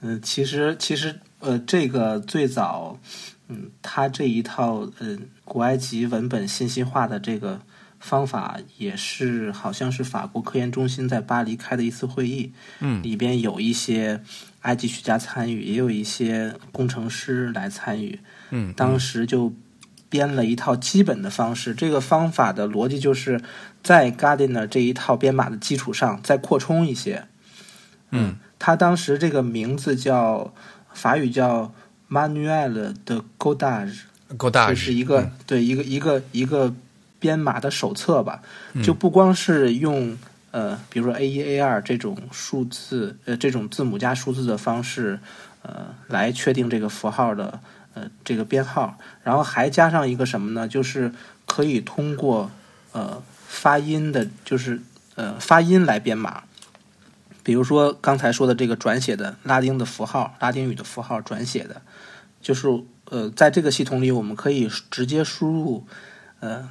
嗯，其实其实呃，这个最早。嗯，他这一套嗯古埃及文本信息化的这个方法，也是好像是法国科研中心在巴黎开的一次会议，嗯，里边有一些埃及学家参与，也有一些工程师来参与，嗯，当时就编了一套基本的方式。这个方法的逻辑就是在 Gardiner 这一套编码的基础上再扩充一些，嗯，他当时这个名字叫法语叫。Manuel 的 Godage，这是一个对一个一个一个编码的手册吧？就不光是用呃，比如说 A 一 A 二这种数字呃这种字母加数字的方式呃来确定这个符号的呃这个编号，然后还加上一个什么呢？就是可以通过呃发音的，就是呃发音来编码。比如说刚才说的这个转写的拉丁的符号，拉丁语的符号转写的。就是呃，在这个系统里，我们可以直接输入呃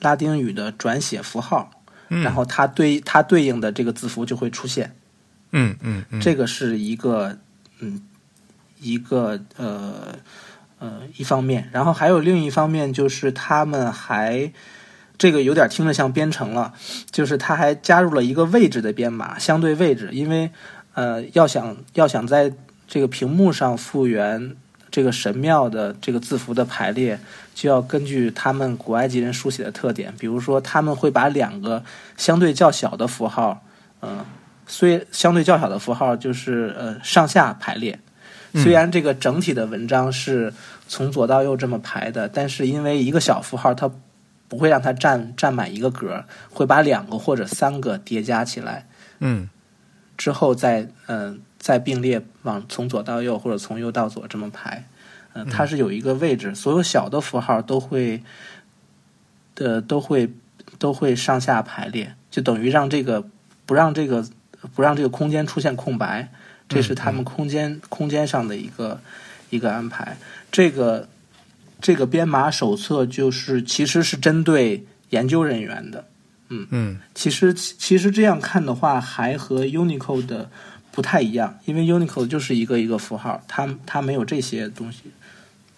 拉丁语的转写符号，然后它对它对应的这个字符就会出现。嗯嗯，这个是一个嗯一个呃呃一方面，然后还有另一方面就是他们还这个有点听着像编程了，就是它还加入了一个位置的编码，相对位置，因为呃，要想要想在这个屏幕上复原这个神庙的这个字符的排列，就要根据他们古埃及人书写的特点，比如说他们会把两个相对较小的符号，嗯，虽相对较小的符号就是呃上下排列，虽然这个整体的文章是从左到右这么排的，但是因为一个小符号它不会让它占占满一个格，会把两个或者三个叠加起来，嗯，之后再嗯。再并列往从左到右或者从右到左这么排，嗯，它是有一个位置，所有小的符号都会的都会都会上下排列，就等于让这个不让这个不让这个空间出现空白，这是他们空间空间上的一个一个安排。这个这个编码手册就是其实是针对研究人员的，嗯嗯，其实其实这样看的话，还和 Unicode 的。不太一样，因为 Unicode 就是一个一个符号，它它没有这些东西。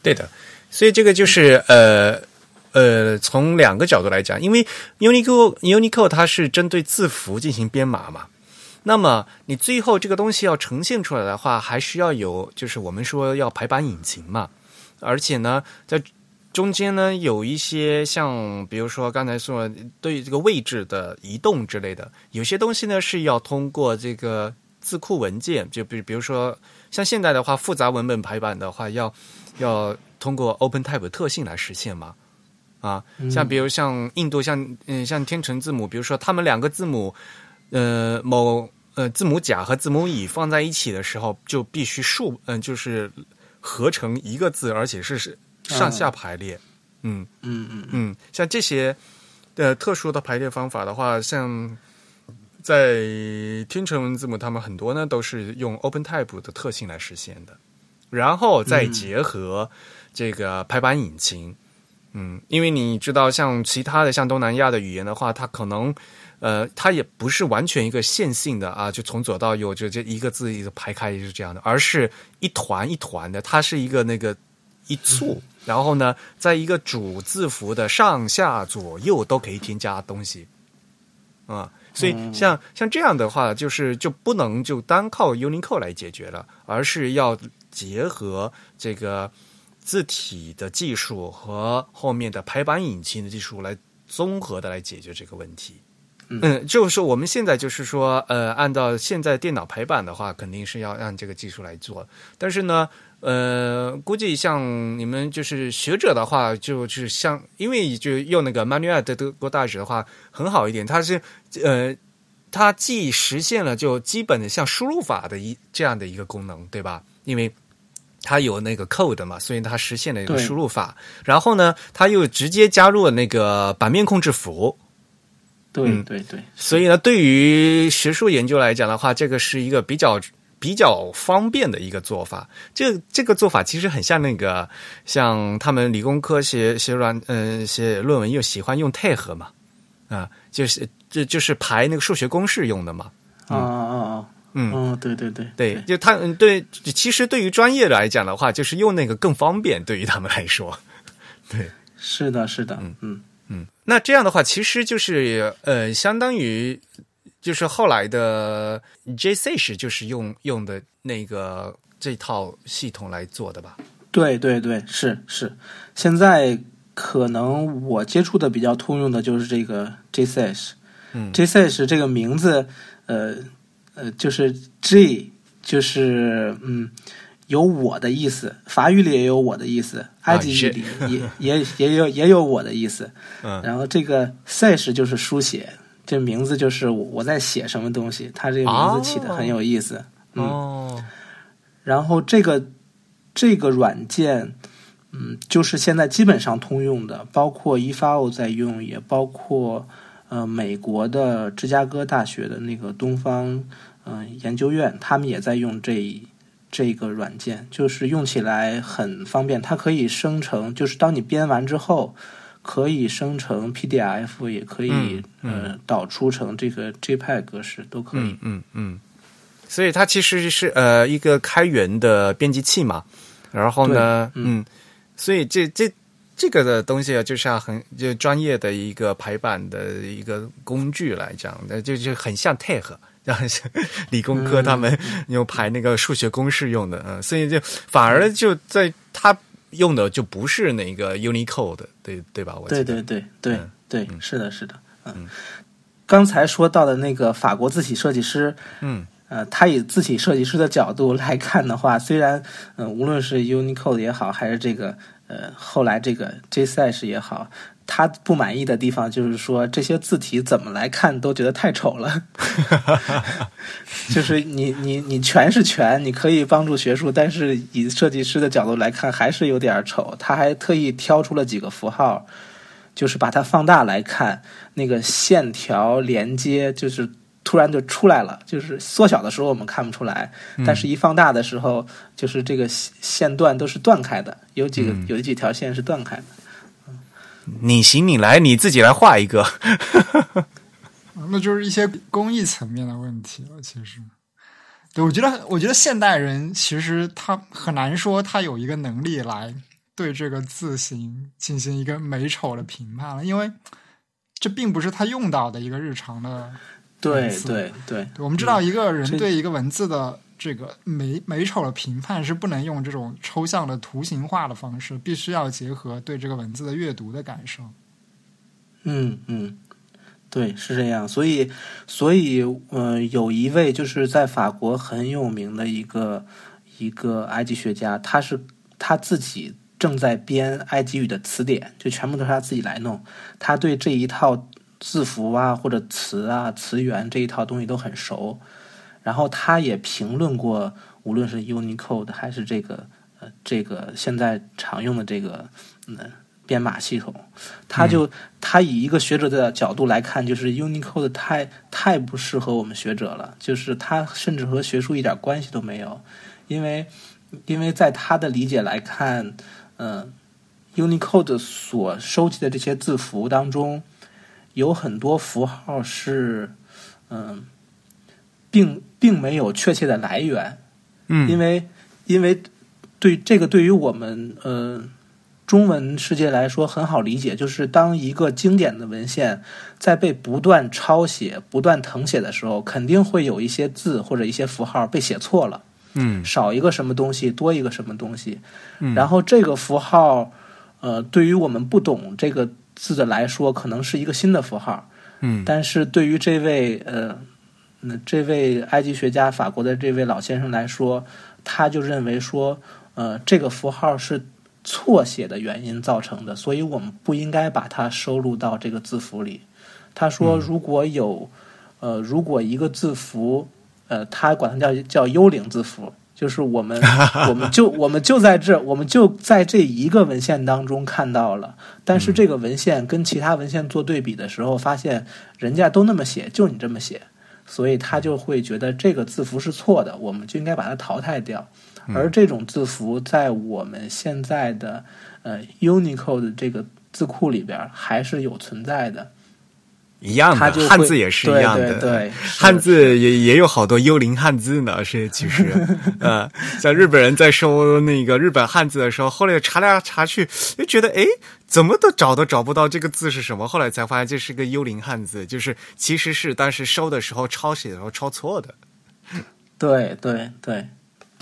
对的，所以这个就是呃呃，从两个角度来讲，因为 Unicode Unicode 它是针对字符进行编码嘛，那么你最后这个东西要呈现出来的话，还需要有就是我们说要排版引擎嘛，而且呢，在中间呢有一些像比如说刚才说对这个位置的移动之类的，有些东西呢是要通过这个。字库文件就比比如说像现在的话，复杂文本排版的话，要要通过 OpenType 特性来实现嘛？啊，像比如像印度，像嗯像天成字母，比如说他们两个字母，呃某呃字母甲和字母乙放在一起的时候，就必须数嗯就是合成一个字，而且是是上下排列。嗯嗯嗯嗯，像这些呃特殊的排列方法的话，像。在天成文字母，他们很多呢都是用 OpenType 的特性来实现的，然后再结合这个排版引擎。嗯，因为你知道，像其他的像东南亚的语言的话，它可能呃，它也不是完全一个线性的啊，就从左到右就这一个字一个排开是这样的，而是一团一团的，它是一个那个一簇，然后呢，在一个主字符的上下左右都可以添加东西啊。所以，像像这样的话，就是就不能就单靠 Unicode 来解决了，而是要结合这个字体的技术和后面的排版引擎的技术来综合的来解决这个问题。嗯，就是说我们现在就是说，呃，按照现在电脑排版的话，肯定是要按这个技术来做，但是呢。呃，估计像你们就是学者的话，就是像因为就用那个 Manual 的德国大使的话很好一点，它是呃，它既实现了就基本的像输入法的一这样的一个功能，对吧？因为它有那个 code 嘛，所以它实现了一个输入法。然后呢，它又直接加入了那个版面控制符。对对对。所以呢，对于学术研究来讲的话，这个是一个比较。比较方便的一个做法，这这个做法其实很像那个，像他们理工科写写软嗯写论文又喜欢用 tag 嘛，啊，就是这就是排那个数学公式用的嘛，啊啊啊，嗯，对对对对，就他嗯对，其实对于专业来讲的话，就是用那个更方便，对于他们来说，对，是的，是的，嗯。嗯。嗯，那这样的话，其实就是呃，相当于。就是后来的 j c s 就是用用的那个这套系统来做的吧？对对对，是是。现在可能我接触的比较通用的就是这个 j c s 嗯 j c s 这个名字，呃呃，就是 J，就是嗯，有我的意思。法语里也有我的意思，埃及语里也也也有也有我的意思。嗯，然后这个 s 就是书写。这名字就是我在写什么东西，他这个名字起的很有意思。哦，然后这个这个软件，嗯，就是现在基本上通用的，包括 EFO 在用，也包括呃美国的芝加哥大学的那个东方嗯研究院，他们也在用这这个软件，就是用起来很方便，它可以生成，就是当你编完之后。可以生成 PDF，也可以呃导出成这个 JPEG 格式，都可以。嗯嗯，所以它其实是呃一个开源的编辑器嘛。然后呢，嗯，所以这这这个的东西啊，就是要很就专业的一个排版的一个工具来讲，那就就很像 t 和，然后理工科他们用排那个数学公式用的，嗯，所以就反而就在他用的就不是那个 Unicode，对对吧？我对对对对对，是的，是的，嗯，刚才说到的那个法国字体设计师，嗯。呃，他以字体设计师的角度来看的话，虽然，嗯，无论是 Unicode 也好，还是这个，呃，后来这个 j s a s 也好，他不满意的地方就是说，这些字体怎么来看都觉得太丑了。就是你你你全是全，你可以帮助学术，但是以设计师的角度来看，还是有点丑。他还特意挑出了几个符号，就是把它放大来看，那个线条连接就是。突然就出来了，就是缩小的时候我们看不出来，但是一放大的时候，就是这个线段都是断开的，有几个有几条线是断开的。你行你来，你自己来画一个。那就是一些工艺层面的问题了。其实，对我觉得，我觉得现代人其实他很难说他有一个能力来对这个字形进行一个美丑的评判了，因为这并不是他用到的一个日常的。对对对，我们知道一个人对一个文字的这个美美丑的评判是不能用这种抽象的图形化的方式，必须要结合对这个文字的阅读的感受。嗯嗯，对，是这样。所以所以，嗯，有一位就是在法国很有名的一个一个埃及学家，他是他自己正在编埃及语的词典，就全部都是他自己来弄。他对这一套。字符啊，或者词啊、词源这一套东西都很熟，然后他也评论过，无论是 Unicode 还是这个呃这个现在常用的这个嗯编码系统，他就他以一个学者的角度来看，就是 Unicode 太太不适合我们学者了，就是他甚至和学术一点关系都没有，因为因为在他的理解来看，嗯，Unicode 所收集的这些字符当中。有很多符号是，嗯，并并没有确切的来源，嗯，因为因为对这个对于我们呃中文世界来说很好理解，就是当一个经典的文献在被不断抄写、不断誊写的时候，肯定会有一些字或者一些符号被写错了，嗯，少一个什么东西，多一个什么东西，嗯，然后这个符号呃，对于我们不懂这个。字的来说，可能是一个新的符号，嗯，但是对于这位呃，那这位埃及学家，法国的这位老先生来说，他就认为说，呃，这个符号是错写的原因造成的，所以我们不应该把它收录到这个字符里。他说，如果有，呃，如果一个字符，呃，他管它叫叫幽灵字符。就是我们，我们就我们就在这，我们就在这一个文献当中看到了。但是这个文献跟其他文献做对比的时候，发现人家都那么写，就你这么写，所以他就会觉得这个字符是错的，我们就应该把它淘汰掉。而这种字符在我们现在的呃 Unicode 这个字库里边还是有存在的。一样的，汉字也是一样的。对，汉字也也有好多幽灵汉字呢。是其实，呃，像日本人在收那个日本汉字的时候，后来查来查去，就觉得哎，怎么都找都找不到这个字是什么。后来才发现这是个幽灵汉字，就是其实是当时收的时候抄写的时候抄错的。对对对，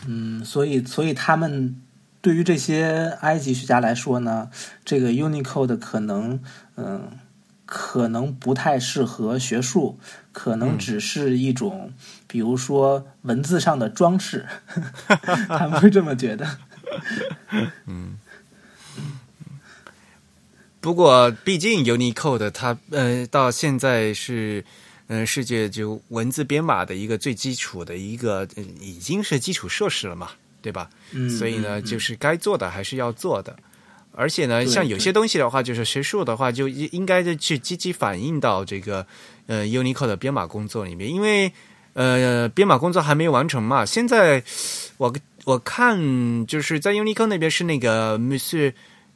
嗯，所以所以他们对于这些埃及学家来说呢，这个 Unicode 可能嗯。可能不太适合学术，可能只是一种，比如说文字上的装饰，他们会这么觉得。嗯，不过毕竟 Unicode 它呃到现在是嗯世界就文字编码的一个最基础的一个已经是基础设施了嘛，对吧？嗯，所以呢，就是该做的还是要做的。而且呢，像有些东西的话，就是学术的话，就应应该去积极反映到这个呃 Unicode 的编码工作里面，因为呃编码工作还没有完成嘛。现在我我看就是在 Unicode 那边是那个 Monsieur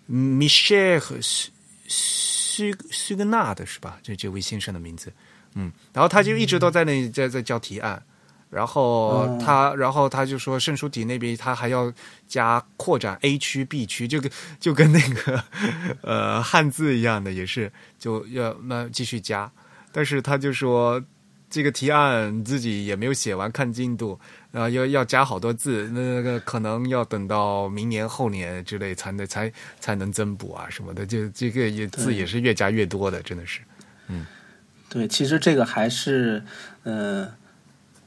Michel 苏苏苏格纳的是吧？这这位先生的名字，嗯，然后他就一直都在那在在交提案。然后他，然后他就说圣书体那边他还要加扩展 A 区 B 区，就跟就跟那个呃汉字一样的，也是就要那继续加。但是他就说这个提案自己也没有写完，看进度，然后要要加好多字，那个可能要等到明年后年之类才能才才能增补啊什么的，就这个也字也是越加越多的，真的是，嗯，对，其实这个还是呃。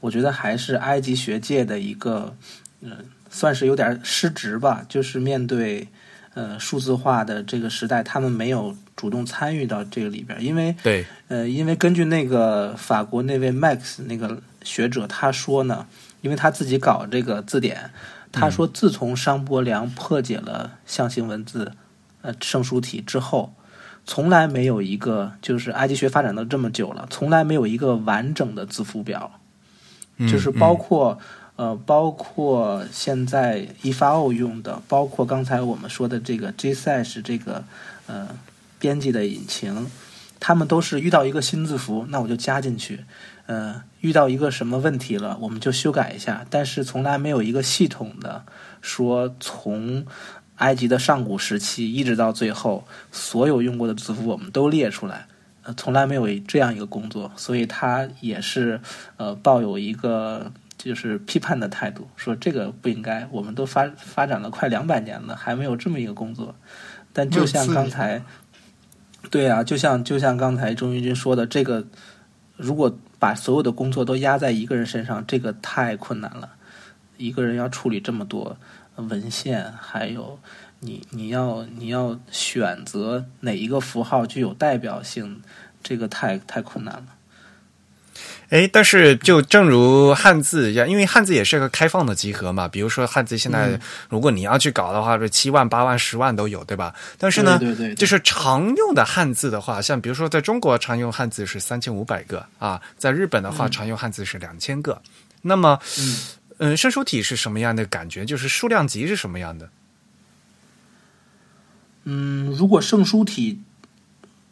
我觉得还是埃及学界的一个，嗯，算是有点失职吧。就是面对呃数字化的这个时代，他们没有主动参与到这个里边，因为对，呃，因为根据那个法国那位 Max 那个学者他说呢，因为他自己搞这个字典，他说自从商伯良破解了象形文字呃圣书体之后，从来没有一个就是埃及学发展到这么久了，从来没有一个完整的字符表。就是包括呃，包括现在 EFO 用的，包括刚才我们说的这个 JSash 这个呃编辑的引擎，他们都是遇到一个新字符，那我就加进去；呃，遇到一个什么问题了，我们就修改一下。但是从来没有一个系统的说从埃及的上古时期一直到最后所有用过的字符我们都列出来。呃，从来没有这样一个工作，所以他也是呃抱有一个就是批判的态度，说这个不应该。我们都发发展了快两百年了，还没有这么一个工作。但就像刚才，对啊，就像就像刚才钟玉军说的，这个如果把所有的工作都压在一个人身上，这个太困难了。一个人要处理这么多文献，还有。你你要你要选择哪一个符号具有代表性，这个太太困难了。哎，但是就正如汉字一样，因为汉字也是个开放的集合嘛。比如说汉字现在，如果你要去搞的话，是七万、八万、十万都有，对吧？但是呢，对对，就是常用的汉字的话，像比如说在中国常用汉字是三千五百个啊，在日本的话常用汉字是两千个。那么，嗯，圣书体是什么样的感觉？就是数量级是什么样的？嗯，如果圣书体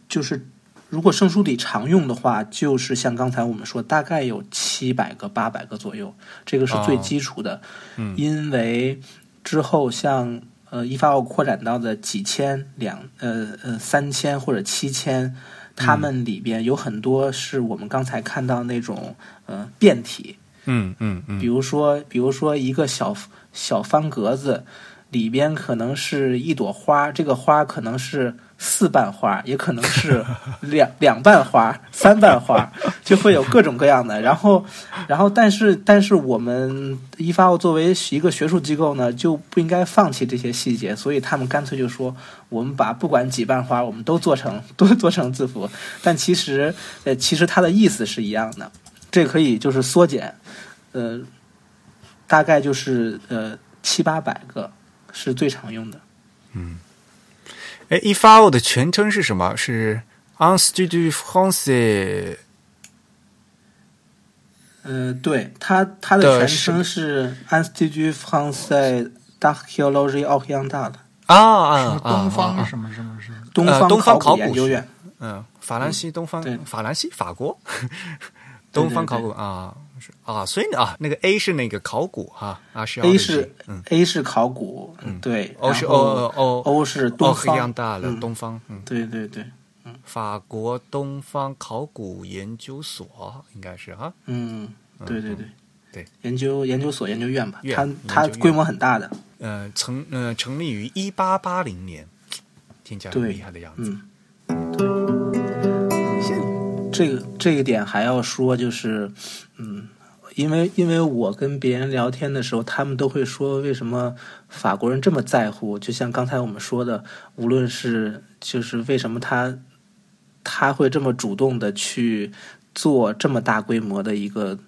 就是如果圣书体常用的话，就是像刚才我们说，大概有七百个、八百个左右，这个是最基础的。嗯，因为之后像呃一发奥扩展到的几千、两呃呃三千或者七千，他们里边有很多是我们刚才看到那种呃变体。嗯嗯嗯，比如说比如说一个小小方格子。里边可能是一朵花，这个花可能是四瓣花，也可能是 两两瓣花、三瓣花，就会有各种各样的。然后，然后，但是，但是我们一发奥作为一个学术机构呢，就不应该放弃这些细节，所以他们干脆就说，我们把不管几瓣花，我们都做成 都做成字符。但其实，呃，其实它的意思是一样的。这可以就是缩减，呃，大概就是呃七八百个。是最常用的。嗯，哎，EFO 的全称是什么？是 Institut Français。嗯，对，它它的全称是 Institut Français d'Archéologie Orientale。啊啊啊！东方什么什么是？东方东方考古研究院。嗯，法兰西东方，对，法兰西法国 东方考古啊。啊，所以啊，那个 A 是那个考古哈啊，是 A 是 A 是考古，嗯，对，O 是 O O O 是东方，一样大了，东方，嗯，对对对，嗯，法国东方考古研究所应该是哈，嗯，对对对对，研究研究所研究院吧，它它规模很大的，呃，成呃成立于一八八零年，听起来很厉害的样子，这个这个点还要说就是，嗯。因为因为我跟别人聊天的时候，他们都会说为什么法国人这么在乎？就像刚才我们说的，无论是就是为什么他他会这么主动的去做这么大规模的一个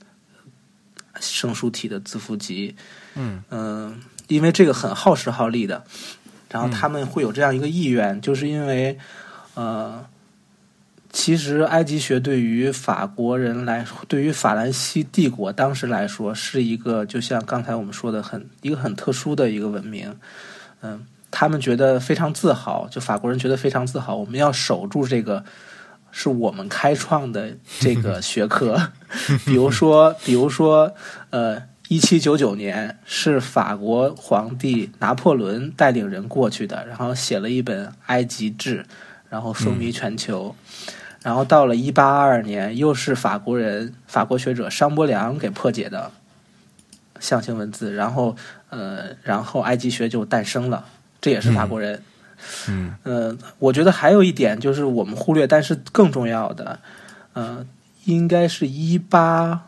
生书体的字符集，嗯嗯，因为这个很耗时耗力的，然后他们会有这样一个意愿，就是因为呃。其实，埃及学对于法国人来，对于法兰西帝国当时来说，是一个就像刚才我们说的，很一个很特殊的一个文明。嗯，他们觉得非常自豪，就法国人觉得非常自豪。我们要守住这个是我们开创的这个学科，比如说，比如说，呃，一七九九年是法国皇帝拿破仑带领人过去的，然后写了一本《埃及志》，然后风靡全球。然后到了一八二二年，又是法国人、法国学者商伯良给破解的象形文字，然后，呃，然后埃及学就诞生了，这也是法国人。嗯，呃，我觉得还有一点就是我们忽略，但是更重要的，呃，应该是一八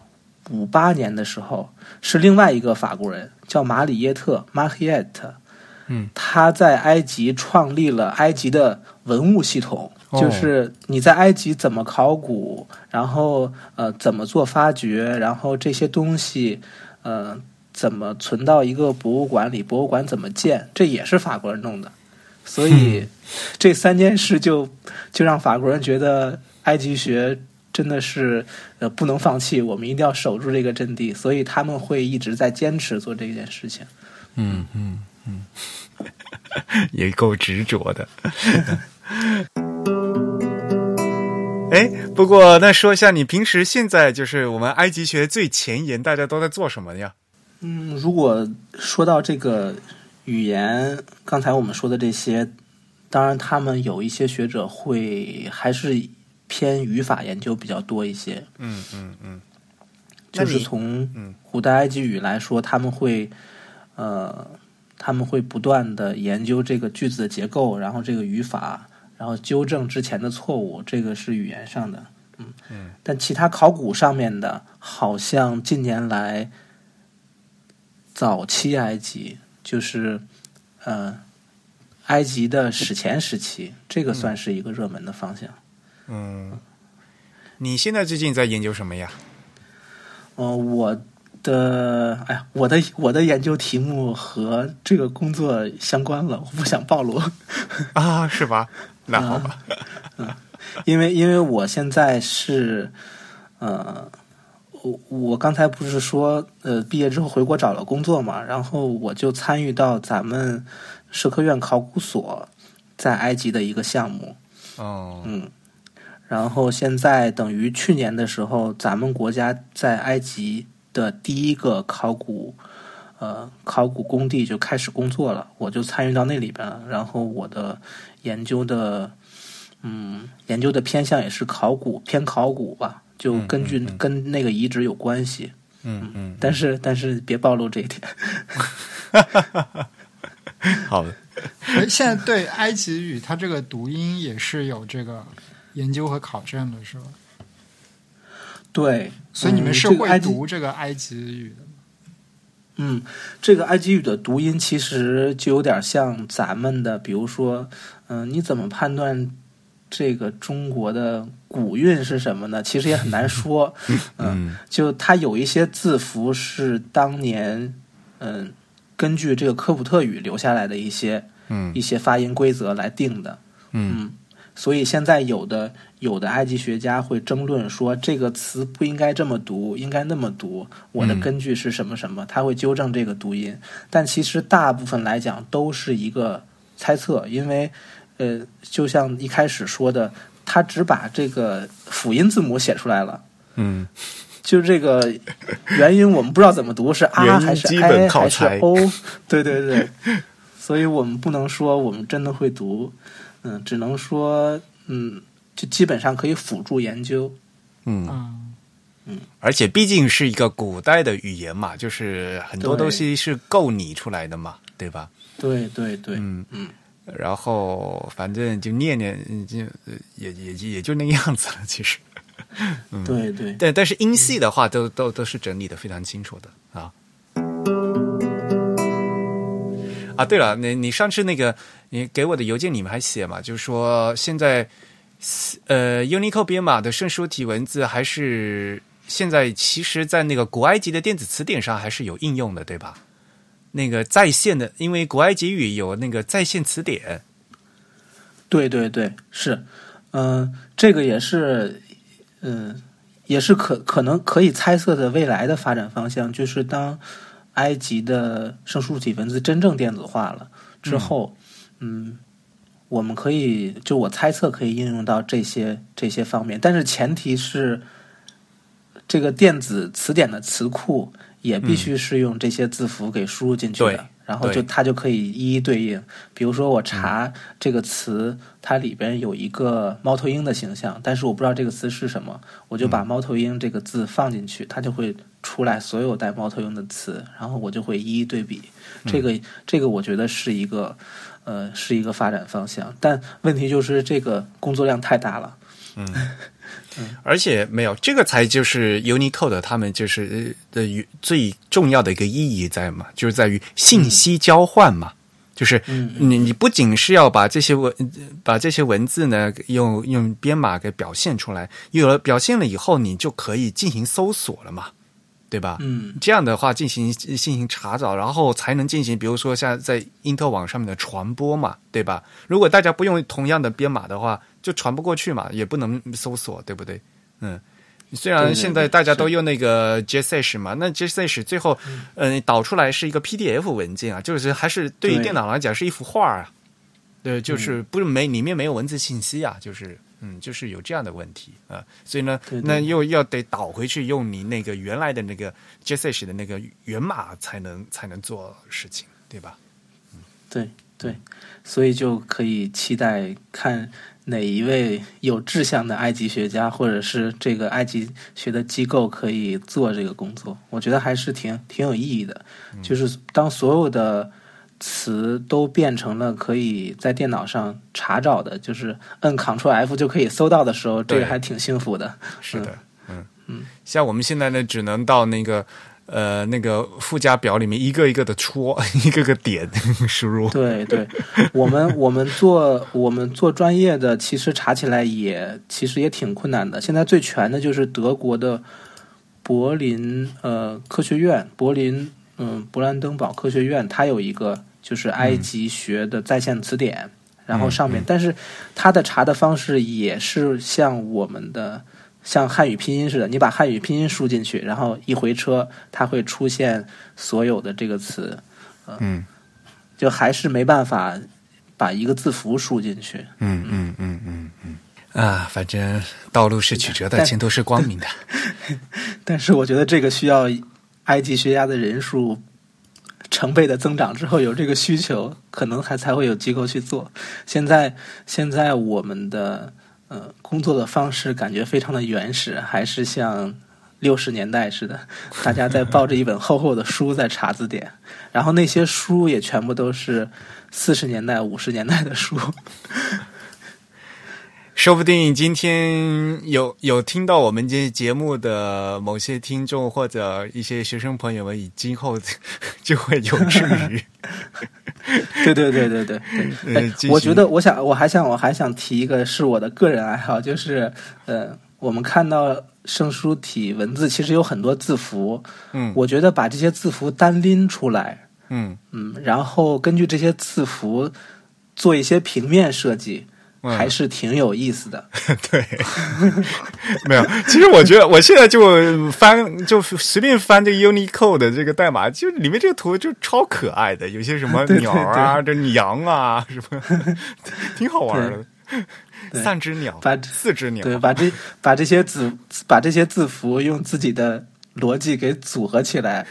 五八年的时候，是另外一个法国人叫马里耶特 （Mariette），嗯，他在埃及创立了埃及的文物系统，就是你在埃及怎么考古，然后呃怎么做发掘，然后这些东西呃怎么存到一个博物馆里，博物馆怎么建，这也是法国人弄的。所以，这三件事就就让法国人觉得埃及学真的是呃不能放弃，我们一定要守住这个阵地，所以他们会一直在坚持做这件事情。嗯嗯嗯，也够执着的。哎，不过那说一下，你平时现在就是我们埃及学最前沿，大家都在做什么呀？嗯，如果说到这个。语言，刚才我们说的这些，当然他们有一些学者会还是偏语法研究比较多一些。嗯嗯嗯，就是从古代埃及语来说，他们会呃，他们会不断的研究这个句子的结构，然后这个语法，然后纠正之前的错误，这个是语言上的。嗯嗯，但其他考古上面的，好像近年来早期埃及。就是，呃，埃及的史前时期，这个算是一个热门的方向。嗯，你现在最近在研究什么呀？呃，我的，哎呀，我的我的研究题目和这个工作相关了，我不想暴露 啊，是吧？那好吧，嗯，因为因为我现在是，呃。我我刚才不是说，呃，毕业之后回国找了工作嘛，然后我就参与到咱们社科院考古所在埃及的一个项目。哦，嗯，然后现在等于去年的时候，咱们国家在埃及的第一个考古呃考古工地就开始工作了，我就参与到那里边了。然后我的研究的，嗯，研究的偏向也是考古偏考古吧。就根据跟那个遗址有关系，嗯嗯，但是但是别暴露这一点。好的，现在对埃及语，它这个读音也是有这个研究和考证的，是吧？对，所以你们是会读这个埃及语的吗？嗯，这个埃及语的读音其实就有点像咱们的，比如说，嗯，你怎么判断？这个中国的古韵是什么呢？其实也很难说。嗯，就它有一些字符是当年嗯根据这个科普特语留下来的一些嗯一些发音规则来定的。嗯，所以现在有的有的埃及学家会争论说这个词不应该这么读，应该那么读。我的根据是什么什么？他会纠正这个读音。但其实大部分来讲都是一个猜测，因为。呃，就像一开始说的，他只把这个辅音字母写出来了。嗯，就这个元音我们不知道怎么读，是啊还是 i 还是 o？对对对，所以我们不能说我们真的会读，嗯，只能说嗯，就基本上可以辅助研究。嗯嗯，而且毕竟是一个古代的语言嘛，就是很多东西是构拟出来的嘛，对吧？对对对，嗯嗯。然后反正就念念，就也也也就那样子了。其实，嗯，对对，但但是音系的话，都都都是整理的非常清楚的啊。啊，对了，你你上次那个你给我的邮件里面还写嘛，就是说现在呃 Unicode 编码的圣书体文字还是现在其实，在那个古埃及的电子词典上还是有应用的，对吧？那个在线的，因为古埃及语有那个在线词典。对对对，是，嗯，这个也是，嗯，也是可可能可以猜测的未来的发展方向，就是当埃及的圣书体文字真正电子化了之后，嗯，我们可以就我猜测可以应用到这些这些方面，但是前提是这个电子词典的词库也必须是用这些字符给输入进去的。然后就它就可以一一对应，比如说我查这个词，它里边有一个猫头鹰的形象，但是我不知道这个词是什么，我就把猫头鹰这个字放进去，它就会出来所有带猫头鹰的词，然后我就会一一对比。这个这个我觉得是一个呃是一个发展方向，但问题就是这个工作量太大了。嗯。而且没有这个才就是 Unicode 他们就是的最重要的一个意义在嘛，就是在于信息交换嘛，就是你你不仅是要把这些文把这些文字呢用用编码给表现出来，有了表现了以后，你就可以进行搜索了嘛，对吧？嗯，这样的话进行进行查找，然后才能进行，比如说像在因特网上面的传播嘛，对吧？如果大家不用同样的编码的话。就传不过去嘛，也不能搜索，对不对？嗯，虽然现在大家都用那个 JSH 嘛，那 JSH 最后嗯导出来是一个 PDF 文件啊，就是还是对于电脑来讲是一幅画啊，对，就是不是没里面没有文字信息啊，就是嗯，就是有这样的问题啊，所以呢，那又要得倒回去用你那个原来的那个 JSH 的那个源码才能才能做事情，对吧？嗯，对对，所以就可以期待看。哪一位有志向的埃及学家，或者是这个埃及学的机构可以做这个工作？我觉得还是挺挺有意义的。就是当所有的词都变成了可以在电脑上查找的，就是摁 Ctrl F 就可以搜到的时候，这个还挺幸福的。是的，嗯嗯，像我们现在呢，只能到那个。呃，那个附加表里面一个一个的戳，一个个点 输入。对对，我们 我们做我们做专业的，其实查起来也其实也挺困难的。现在最全的就是德国的柏林呃科学院，柏林嗯勃兰登堡科学院，它有一个就是埃及学的在线词典，然后上面，但是它的查的方式也是像我们的。像汉语拼音似的，你把汉语拼音输进去，然后一回车，它会出现所有的这个词，嗯，就还是没办法把一个字符输进去。嗯嗯嗯嗯嗯啊，反正道路是曲折的，前途是光明的。但是我觉得这个需要埃及学家的人数成倍的增长之后，有这个需求，可能还才会有机构去做。现在现在我们的。呃，工作的方式感觉非常的原始，还是像六十年代似的，大家在抱着一本厚厚的书在查字典，然后那些书也全部都是四十年代、五十年代的书。说不定今天有有听到我们这节目的某些听众或者一些学生朋友们，以今后就会有志于。对对对对对，我觉得我想我还想我还想提一个是我的个人爱好，就是呃，我们看到圣书体文字其实有很多字符，嗯，我觉得把这些字符单拎出来，嗯嗯，然后根据这些字符做一些平面设计。还是挺有意思的，对，没有。其实我觉得，我现在就翻，就随便翻这个 Unicode 的这个代码，就里面这个图就超可爱的，有些什么 鸟啊，这羊啊，什么，挺好玩的。三只鸟，把四只鸟，对，把这把这些字，把这些字符用自己的逻辑给组合起来，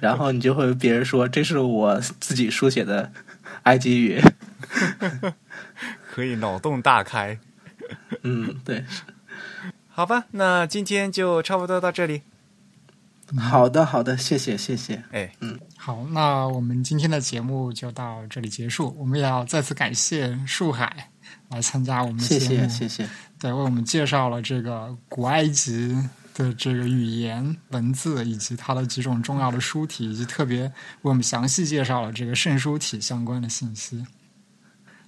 然后你就会别人说这是我自己书写的埃及语。可以脑洞大开，嗯，对，好吧，那今天就差不多到这里。好的，好的，谢谢，谢谢。哎，嗯，好，那我们今天的节目就到这里结束。我们也要再次感谢树海来参加我们的节目，谢谢，对，为我们介绍了这个古埃及的这个语言文字以及它的几种重要的书体，以及特别为我们详细介绍了这个圣书体相关的信息。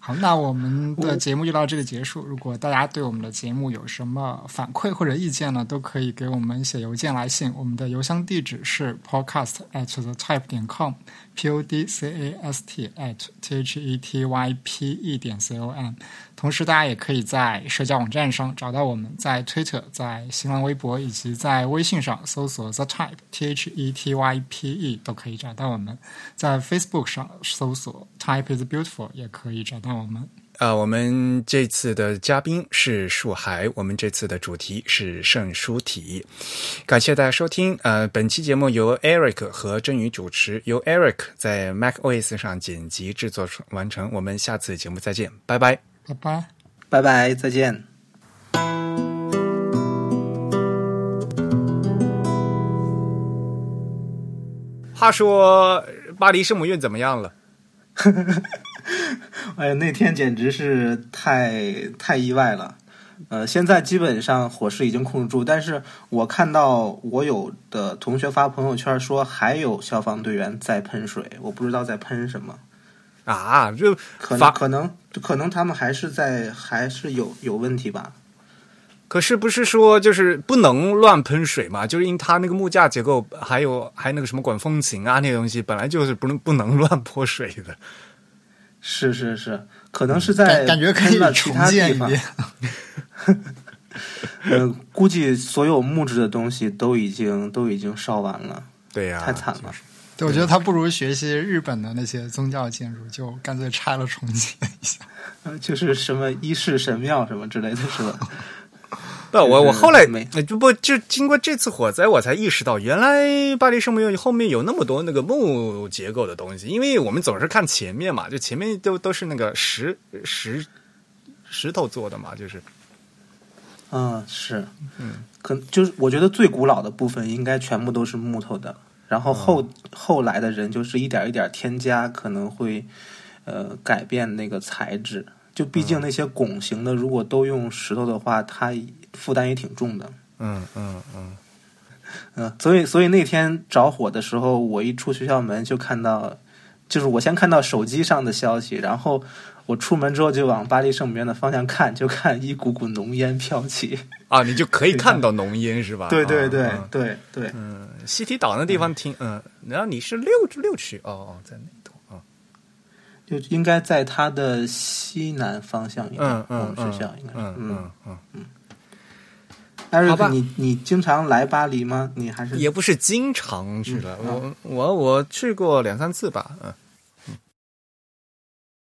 好，那我们的节目就到这里结束。如果大家对我们的节目有什么反馈或者意见呢，都可以给我们写邮件来信。我们的邮箱地址是 podcast at the type 点 com，p o d c a s t at t h e t y p e 点 c o m。同时，大家也可以在社交网站上找到我们，在 Twitter、在新浪微博以及在微信上搜索 The Type T H E T Y P E 都可以找到我们。在 Facebook 上搜索 Type is Beautiful 也可以找到。我们。呃，我们这次的嘉宾是树海，我们这次的主题是圣书体。感谢大家收听。呃，本期节目由 Eric 和真宇主持，由 Eric 在 Mac OS 上剪辑制作完成。我们下次节目再见，拜拜，拜拜，拜拜，再见。话说巴黎圣母院怎么样了？哎呀，那天简直是太太意外了。呃，现在基本上火势已经控制住，但是我看到我有的同学发朋友圈说还有消防队员在喷水，我不知道在喷什么啊？这可能可能可能他们还是在还是有有问题吧？可是不是说就是不能乱喷水嘛？就是因为它那个木架结构，还有还那个什么管风琴啊那些东西，本来就是不能不能乱泼水的。是是是，可能是在感觉可以其他地方。呃，估计所有木质的东西都已经都已经烧完了。对呀，太惨了。对，我觉得他不如学习日本的那些宗教建筑，就干脆拆了重建一下。就是什么伊势神庙什么之类的，是吧？不，我我后来没，就不就经过这次火灾，我才意识到，原来巴黎圣母院后面有那么多那个木结构的东西。因为我们总是看前面嘛，就前面都都是那个石石石头做的嘛，就是。嗯，是，嗯，可就是我觉得最古老的部分应该全部都是木头的，然后后后来的人就是一点一点添加，可能会呃改变那个材质。就毕竟那些拱形的，如果都用石头的话，它负担也挺重的。嗯嗯嗯嗯，所以所以那天着火的时候，我一出学校门就看到，就是我先看到手机上的消息，然后我出门之后就往巴黎圣母院的方向看，就看一股股浓烟飘起。啊，你就可以看到浓烟是吧？对对对对对。嗯，西堤岛那地方挺嗯，然后你是六六区哦哦，在那头啊。就应该在它的西南方向一点，嗯学校应该嗯嗯嗯。艾瑞克，你你经常来巴黎吗？你还是也不是经常去了，我我我去过两三次吧，嗯。